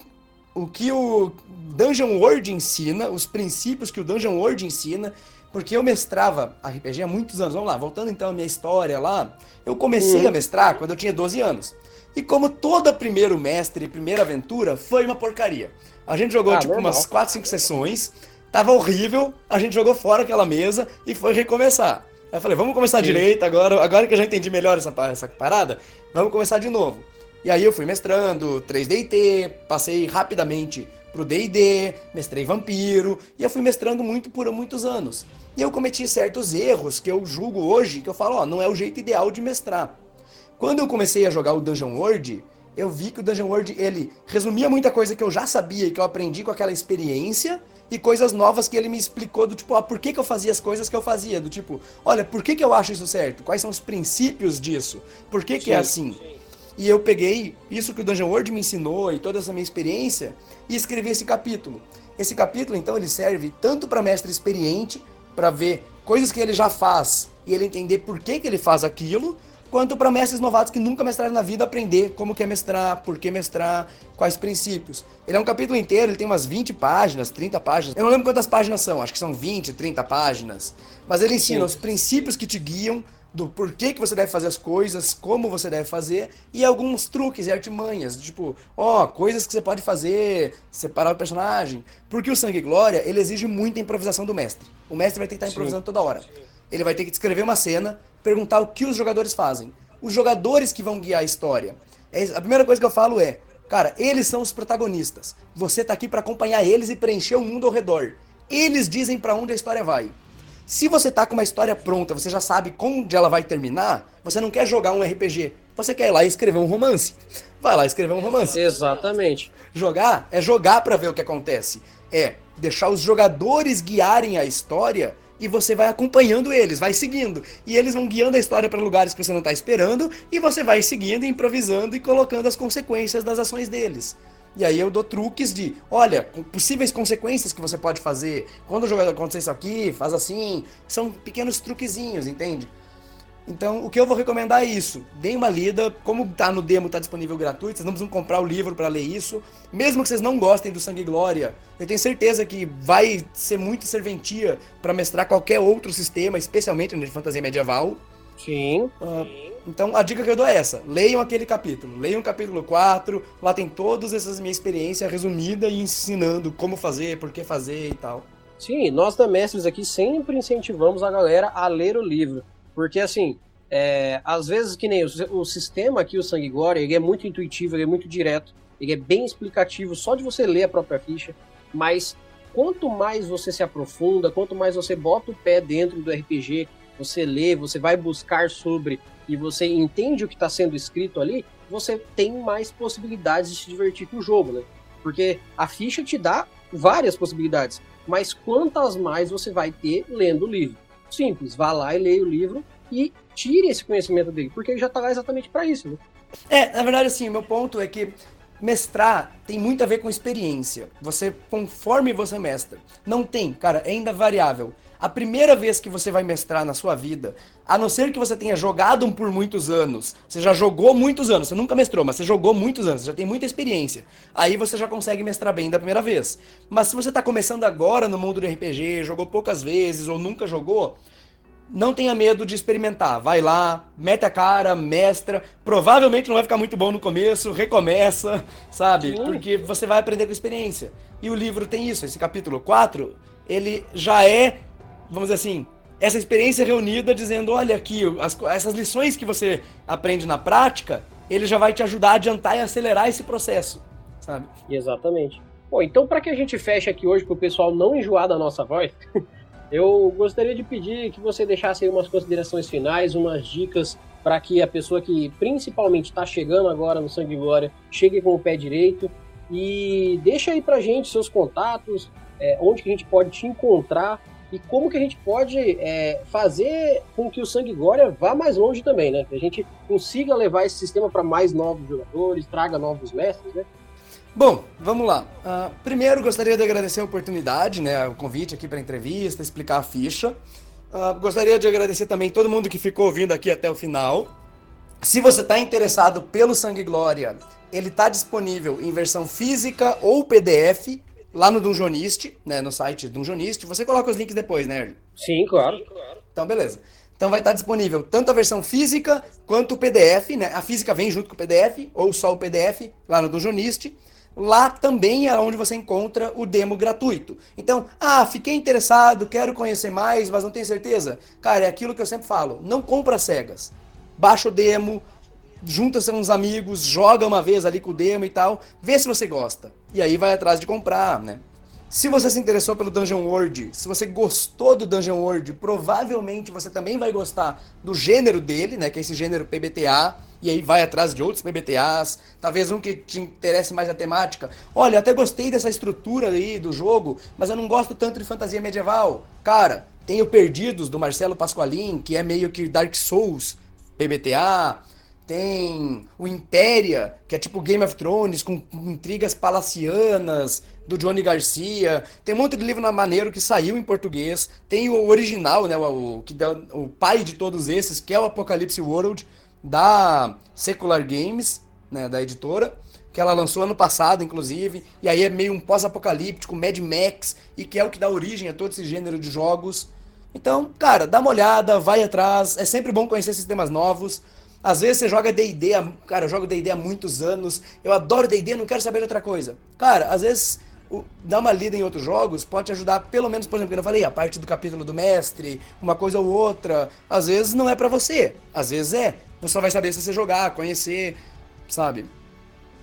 o que o Dungeon World ensina, os princípios que o Dungeon World ensina, porque eu mestrava RPG há muitos anos. Vamos lá, voltando então à minha história lá, eu comecei uhum. a mestrar quando eu tinha 12 anos. E como todo primeiro mestre primeira aventura, foi uma porcaria. A gente jogou, ah, tipo, umas 4, 5 sessões. Tava horrível, a gente jogou fora aquela mesa e foi recomeçar. Aí eu falei, vamos começar Sim. direito agora, agora que eu já entendi melhor essa, essa parada, vamos começar de novo. E aí eu fui mestrando 3DT, passei rapidamente pro D&D, mestrei Vampiro, e eu fui mestrando muito por muitos anos. E eu cometi certos erros que eu julgo hoje, que eu falo, ó, não é o jeito ideal de mestrar. Quando eu comecei a jogar o Dungeon World, eu vi que o Dungeon World, ele resumia muita coisa que eu já sabia e que eu aprendi com aquela experiência e coisas novas que ele me explicou do tipo, ah, por que, que eu fazia as coisas que eu fazia, do tipo, olha, por que, que eu acho isso certo? Quais são os princípios disso? Por que, que é assim? E eu peguei isso que o Dungeon World me ensinou e toda essa minha experiência e escrevi esse capítulo. Esse capítulo, então, ele serve tanto para mestre experiente, para ver coisas que ele já faz e ele entender por que, que ele faz aquilo, quanto para mestres novatos que nunca mestraram na vida aprender como que é mestrar, por que mestrar, quais princípios. Ele é um capítulo inteiro, ele tem umas 20 páginas, 30 páginas. Eu não lembro quantas páginas são, acho que são 20, 30 páginas. Mas ele ensina Sim. os princípios que te guiam do porquê que você deve fazer as coisas, como você deve fazer, e alguns truques e artimanhas, tipo, ó, coisas que você pode fazer, separar o personagem. Porque o Sangue e Glória, ele exige muita improvisação do mestre. O mestre vai ter que estar improvisando toda hora. Ele vai ter que descrever uma cena, perguntar o que os jogadores fazem. Os jogadores que vão guiar a história. É a primeira coisa que eu falo é, cara, eles são os protagonistas. Você tá aqui para acompanhar eles e preencher o mundo ao redor. Eles dizem para onde a história vai. Se você tá com uma história pronta, você já sabe onde ela vai terminar, você não quer jogar um RPG. Você quer ir lá e escrever um romance. Vai lá escrever um romance. Exatamente. Jogar é jogar para ver o que acontece. É deixar os jogadores guiarem a história e você vai acompanhando eles, vai seguindo. E eles vão guiando a história para lugares que você não está esperando, e você vai seguindo, improvisando e colocando as consequências das ações deles. E aí eu dou truques de, olha, possíveis consequências que você pode fazer. Quando o jogador acontecer isso aqui, faz assim. São pequenos truquezinhos, entende? Então, o que eu vou recomendar é isso. Deem uma lida. Como tá no demo, tá disponível gratuito, vocês não precisam comprar o livro para ler isso. Mesmo que vocês não gostem do Sangue e Glória, eu tenho certeza que vai ser muito serventia para mestrar qualquer outro sistema, especialmente no de fantasia medieval. Sim. Uh, então, a dica que eu dou é essa: leiam aquele capítulo. Leiam o capítulo 4, lá tem todas essas minhas experiências resumida e ensinando como fazer, por que fazer e tal. Sim, nós da Mestres aqui sempre incentivamos a galera a ler o livro. Porque, assim, é, às vezes que nem o, o, sistema aqui, o Sangue Glória, ele é muito intuitivo, ele é muito direto, ele é bem explicativo só de você ler a própria ficha, mas quanto mais você se aprofunda, quanto mais você bota o pé dentro do RPG, você lê, você vai buscar sobre e você entende o que está sendo escrito ali, você tem mais possibilidades de se divertir com o jogo, né? Porque a ficha te dá várias possibilidades, mas quantas mais você vai ter lendo o livro? Simples, vá lá e leia o livro e tire esse conhecimento dele, porque ele já está lá exatamente para isso, né? É, na verdade, assim, meu ponto é que mestrar tem muito a ver com experiência. Você, conforme você mestra, não tem, cara, é ainda variável. A primeira vez que você vai mestrar na sua vida, a não ser que você tenha jogado por muitos anos, você já jogou muitos anos, você nunca mestrou, mas você jogou muitos anos, você já tem muita experiência. Aí você já consegue mestrar bem da primeira vez. Mas se você está começando agora no mundo do RPG, jogou poucas vezes ou nunca jogou, não tenha medo de experimentar. Vai lá, mete a cara, mestra. Provavelmente não vai ficar muito bom no começo, recomeça, sabe? Porque você vai aprender com experiência. E o livro tem isso, esse capítulo 4, ele já é, vamos dizer assim, essa experiência reunida dizendo, olha aqui, as, essas lições que você aprende na prática, ele já vai te ajudar a adiantar e acelerar esse processo, sabe? Exatamente. Bom, então para que a gente feche aqui hoje, para o pessoal não enjoar da nossa voz, eu gostaria de pedir que você deixasse aí umas considerações finais, umas dicas para que a pessoa que principalmente está chegando agora no Sangue Glória chegue com o pé direito e deixa aí para gente seus contatos, é, onde que a gente pode te encontrar e como que a gente pode é, fazer com que o Sangue Glória vá mais longe também, né? Que a gente consiga levar esse sistema para mais novos jogadores, traga novos mestres, né? Bom, vamos lá. Uh, primeiro, gostaria de agradecer a oportunidade, né, o convite aqui para a entrevista, explicar a ficha. Uh, gostaria de agradecer também todo mundo que ficou ouvindo aqui até o final. Se você está interessado pelo Sangue Glória, ele está disponível em versão física ou PDF lá no Dungeonist, né, no site Dungeonist. Você coloca os links depois, né? Sim, claro. Então, beleza. Então vai estar disponível tanto a versão física quanto o PDF, né? A física vem junto com o PDF, ou só o PDF, lá no Dungeonist. Lá também é onde você encontra o demo gratuito. Então, ah, fiquei interessado, quero conhecer mais, mas não tenho certeza. Cara, é aquilo que eu sempre falo: não compra cegas. Baixa o demo, junta-se uns amigos, joga uma vez ali com o demo e tal, vê se você gosta. E aí vai atrás de comprar, né? Se você se interessou pelo Dungeon World, se você gostou do Dungeon World, provavelmente você também vai gostar do gênero dele, né? Que é esse gênero PBTA. E aí vai atrás de outros PBTAs, talvez um que te interesse mais a temática. Olha, até gostei dessa estrutura aí do jogo, mas eu não gosto tanto de fantasia medieval. Cara, tem o Perdidos do Marcelo Pasqualin, que é meio que Dark Souls, PBTA tem o Impéria, que é tipo Game of Thrones, com, intrigas palacianas, do Johnny Garcia. Tem um monte de livro na maneiro que saiu em português. Tem o original, né, o, que dá, o pai de todos esses, que é o Apocalipse World, da Secular Games, né, da editora, que ela lançou ano passado, inclusive. E aí é meio um pós-apocalíptico, Mad Max, e que é o que dá origem a todo esse gênero de jogos. Então, cara, dá uma olhada, vai atrás. É sempre bom conhecer sistemas novos. Às vezes você joga D&D, cara, eu jogo D&D há muitos anos, eu adoro D&D, não quero saber de outra coisa. Cara, às vezes o, dar uma lida em outros jogos pode te ajudar, pelo menos, por exemplo, eu falei, a parte do capítulo do mestre, uma coisa ou outra. Às vezes não é para você, às vezes é. Você só vai saber se você jogar, conhecer, sabe?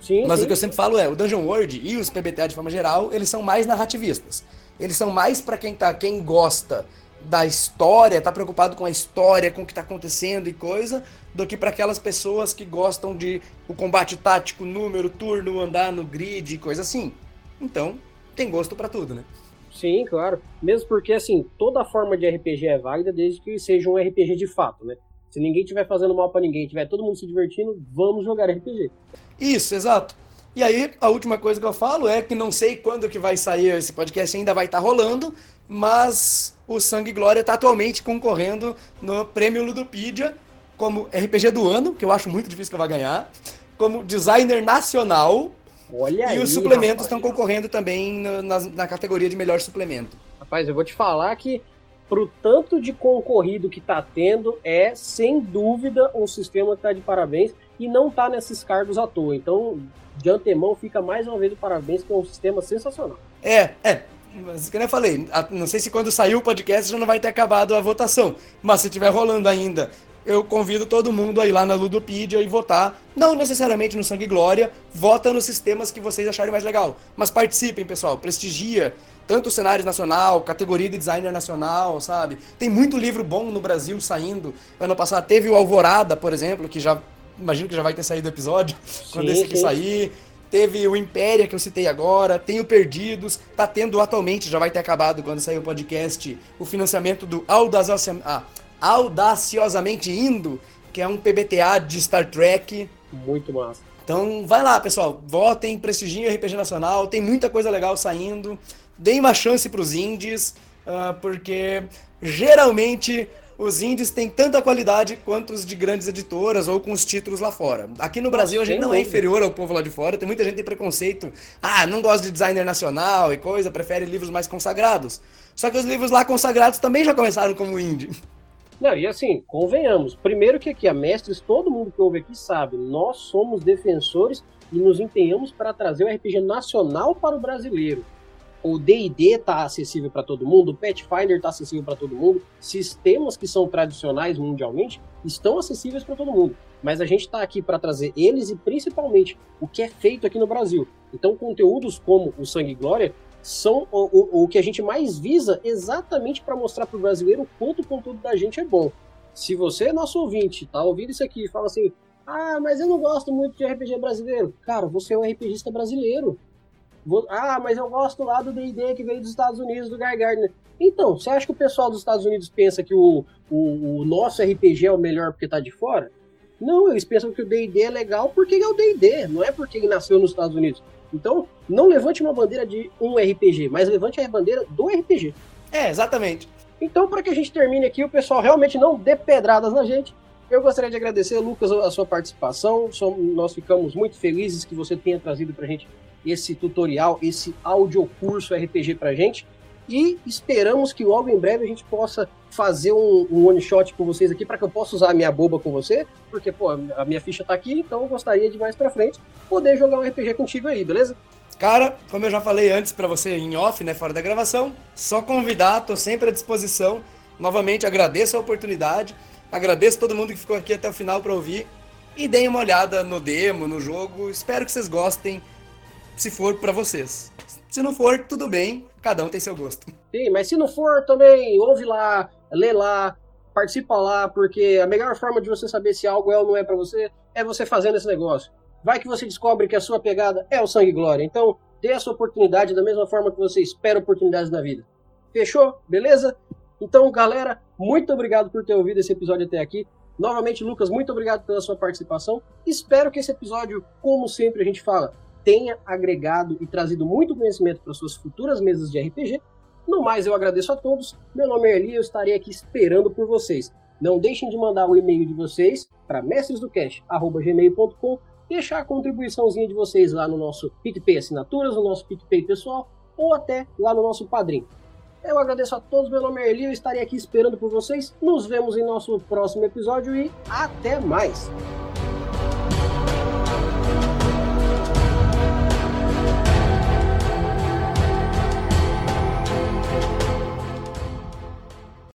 Sim, Mas sim. o que eu sempre falo é, o Dungeon World e os PBTA de forma geral, eles são mais narrativistas. Eles são mais para quem tá, quem gosta da história, tá preocupado com a história, com o que tá acontecendo e coisa, do que para aquelas pessoas que gostam de o combate tático, número, turno, andar no grid e coisa assim. Então, tem gosto para tudo, né? Sim, claro. Mesmo porque, assim, toda forma de RPG é válida desde que seja um RPG de fato, né? Se ninguém estiver fazendo mal para ninguém, tiver todo mundo se divertindo, vamos jogar RPG. Isso, exato. E aí, a última coisa que eu falo é que não sei quando que vai sair esse podcast, ainda vai estar tá rolando, mas o Sangue Glória está atualmente concorrendo no Prêmio Ludopedia como RPG do ano, que eu acho muito difícil que eu vá ganhar, como designer nacional. Olha e aí, os suplementos rapaz. estão concorrendo também na, na categoria de melhor suplemento. Rapaz, eu vou te falar que pro tanto de concorrido que tá tendo, é sem dúvida um sistema que tá de parabéns e não tá nesses cargos à toa. Então, de antemão, fica mais uma vez o parabéns, que é um sistema sensacional. É, é. Mas, como eu falei, não sei se quando sair o podcast já não vai ter acabado a votação. Mas se tiver rolando ainda, eu convido todo mundo a ir lá na Ludopedia e votar. Não necessariamente no Sangue Glória, vota nos sistemas que vocês acharem mais legal. Mas participem, pessoal, prestigia tanto o cenário nacional, categoria de designer nacional, sabe? Tem muito livro bom no Brasil saindo. Ano passado teve o Alvorada, por exemplo, que já imagino que já vai ter saído o episódio sim, quando esse aqui sim. sair. Teve o Impéria que eu citei agora, tem o Perdidos, tá tendo atualmente, já vai ter acabado quando sair o podcast, o financiamento do Audaciosamente, ah, Audaciosamente Indo, que é um PBTA de Star Trek. Muito massa. Então vai lá, pessoal, votem, prestigiem o RPG Nacional, tem muita coisa legal saindo deem uma chance para os indies, uh, porque geralmente os indies têm tanta qualidade quanto os de grandes editoras ou com os títulos lá fora. Aqui no Brasil a gente não é inferior ao povo lá de fora, tem muita gente que tem preconceito. Ah, não gosta de designer nacional e coisa, prefere livros mais consagrados. Só que os livros lá consagrados também já começaram como indie. Não, e assim, convenhamos. Primeiro que aqui, a Mestres, todo mundo que ouve aqui sabe, nós somos defensores e nos empenhamos para trazer o RPG nacional para o brasileiro o D&D está acessível para todo mundo, o Pathfinder está acessível para todo mundo, sistemas que são tradicionais mundialmente estão acessíveis para todo mundo. Mas a gente está aqui para trazer eles e principalmente o que é feito aqui no Brasil. Então, conteúdos como o Sangue e Glória são o, o, o que a gente mais visa exatamente para mostrar para o brasileiro o quanto o conteúdo da gente é bom. Se você, nosso ouvinte, tá ouvindo isso aqui e fala assim: ah, mas eu não gosto muito de RPG brasileiro. Cara, você é um RPGista brasileiro. Ah, mas eu gosto lá do D&D que veio dos Estados Unidos, do Guy Gardner. Então, você acha que o pessoal dos Estados Unidos pensa que o, o, o nosso RPG é o melhor porque tá de fora? Não, eles pensam que o D&D é legal porque é o D&D, não é porque ele nasceu nos Estados Unidos. Então, não levante uma bandeira de um RPG, mas levante a bandeira do RPG. É, exatamente. Então, para que a gente termine aqui, o pessoal realmente não dê pedradas na gente, eu gostaria de agradecer, Lucas, a sua participação. Nós ficamos muito felizes que você tenha trazido para a gente esse tutorial, esse audiocurso RPG pra gente. E esperamos que logo em breve a gente possa fazer um, um one shot com vocês aqui para que eu possa usar a minha boba com você, porque pô, a minha ficha tá aqui, então eu gostaria de mais para frente poder jogar um RPG contigo aí, beleza? Cara, como eu já falei antes para você em off, né, fora da gravação, só convidar, tô sempre à disposição. Novamente agradeço a oportunidade, agradeço todo mundo que ficou aqui até o final para ouvir e deem uma olhada no demo, no jogo. Espero que vocês gostem se for para vocês. Se não for, tudo bem, cada um tem seu gosto. Sim, mas se não for também, ouve lá, lê lá, participa lá, porque a melhor forma de você saber se algo é ou não é para você é você fazendo esse negócio. Vai que você descobre que a sua pegada é o sangue glória. Então, dê essa oportunidade da mesma forma que você espera oportunidades na vida. Fechou? Beleza? Então, galera, muito obrigado por ter ouvido esse episódio até aqui. Novamente, Lucas, muito obrigado pela sua participação. Espero que esse episódio, como sempre a gente fala, tenha agregado e trazido muito conhecimento para suas futuras mesas de RPG. No mais, eu agradeço a todos. Meu nome é Eli, eu estarei aqui esperando por vocês. Não deixem de mandar o e-mail de vocês para mestresdocast@gmail.com, deixar a contribuiçãozinha de vocês lá no nosso PicPay Assinaturas, no nosso PicPay pessoal ou até lá no nosso Padrim. Eu agradeço a todos, meu nome é Eli, eu estarei aqui esperando por vocês. Nos vemos em nosso próximo episódio e até mais!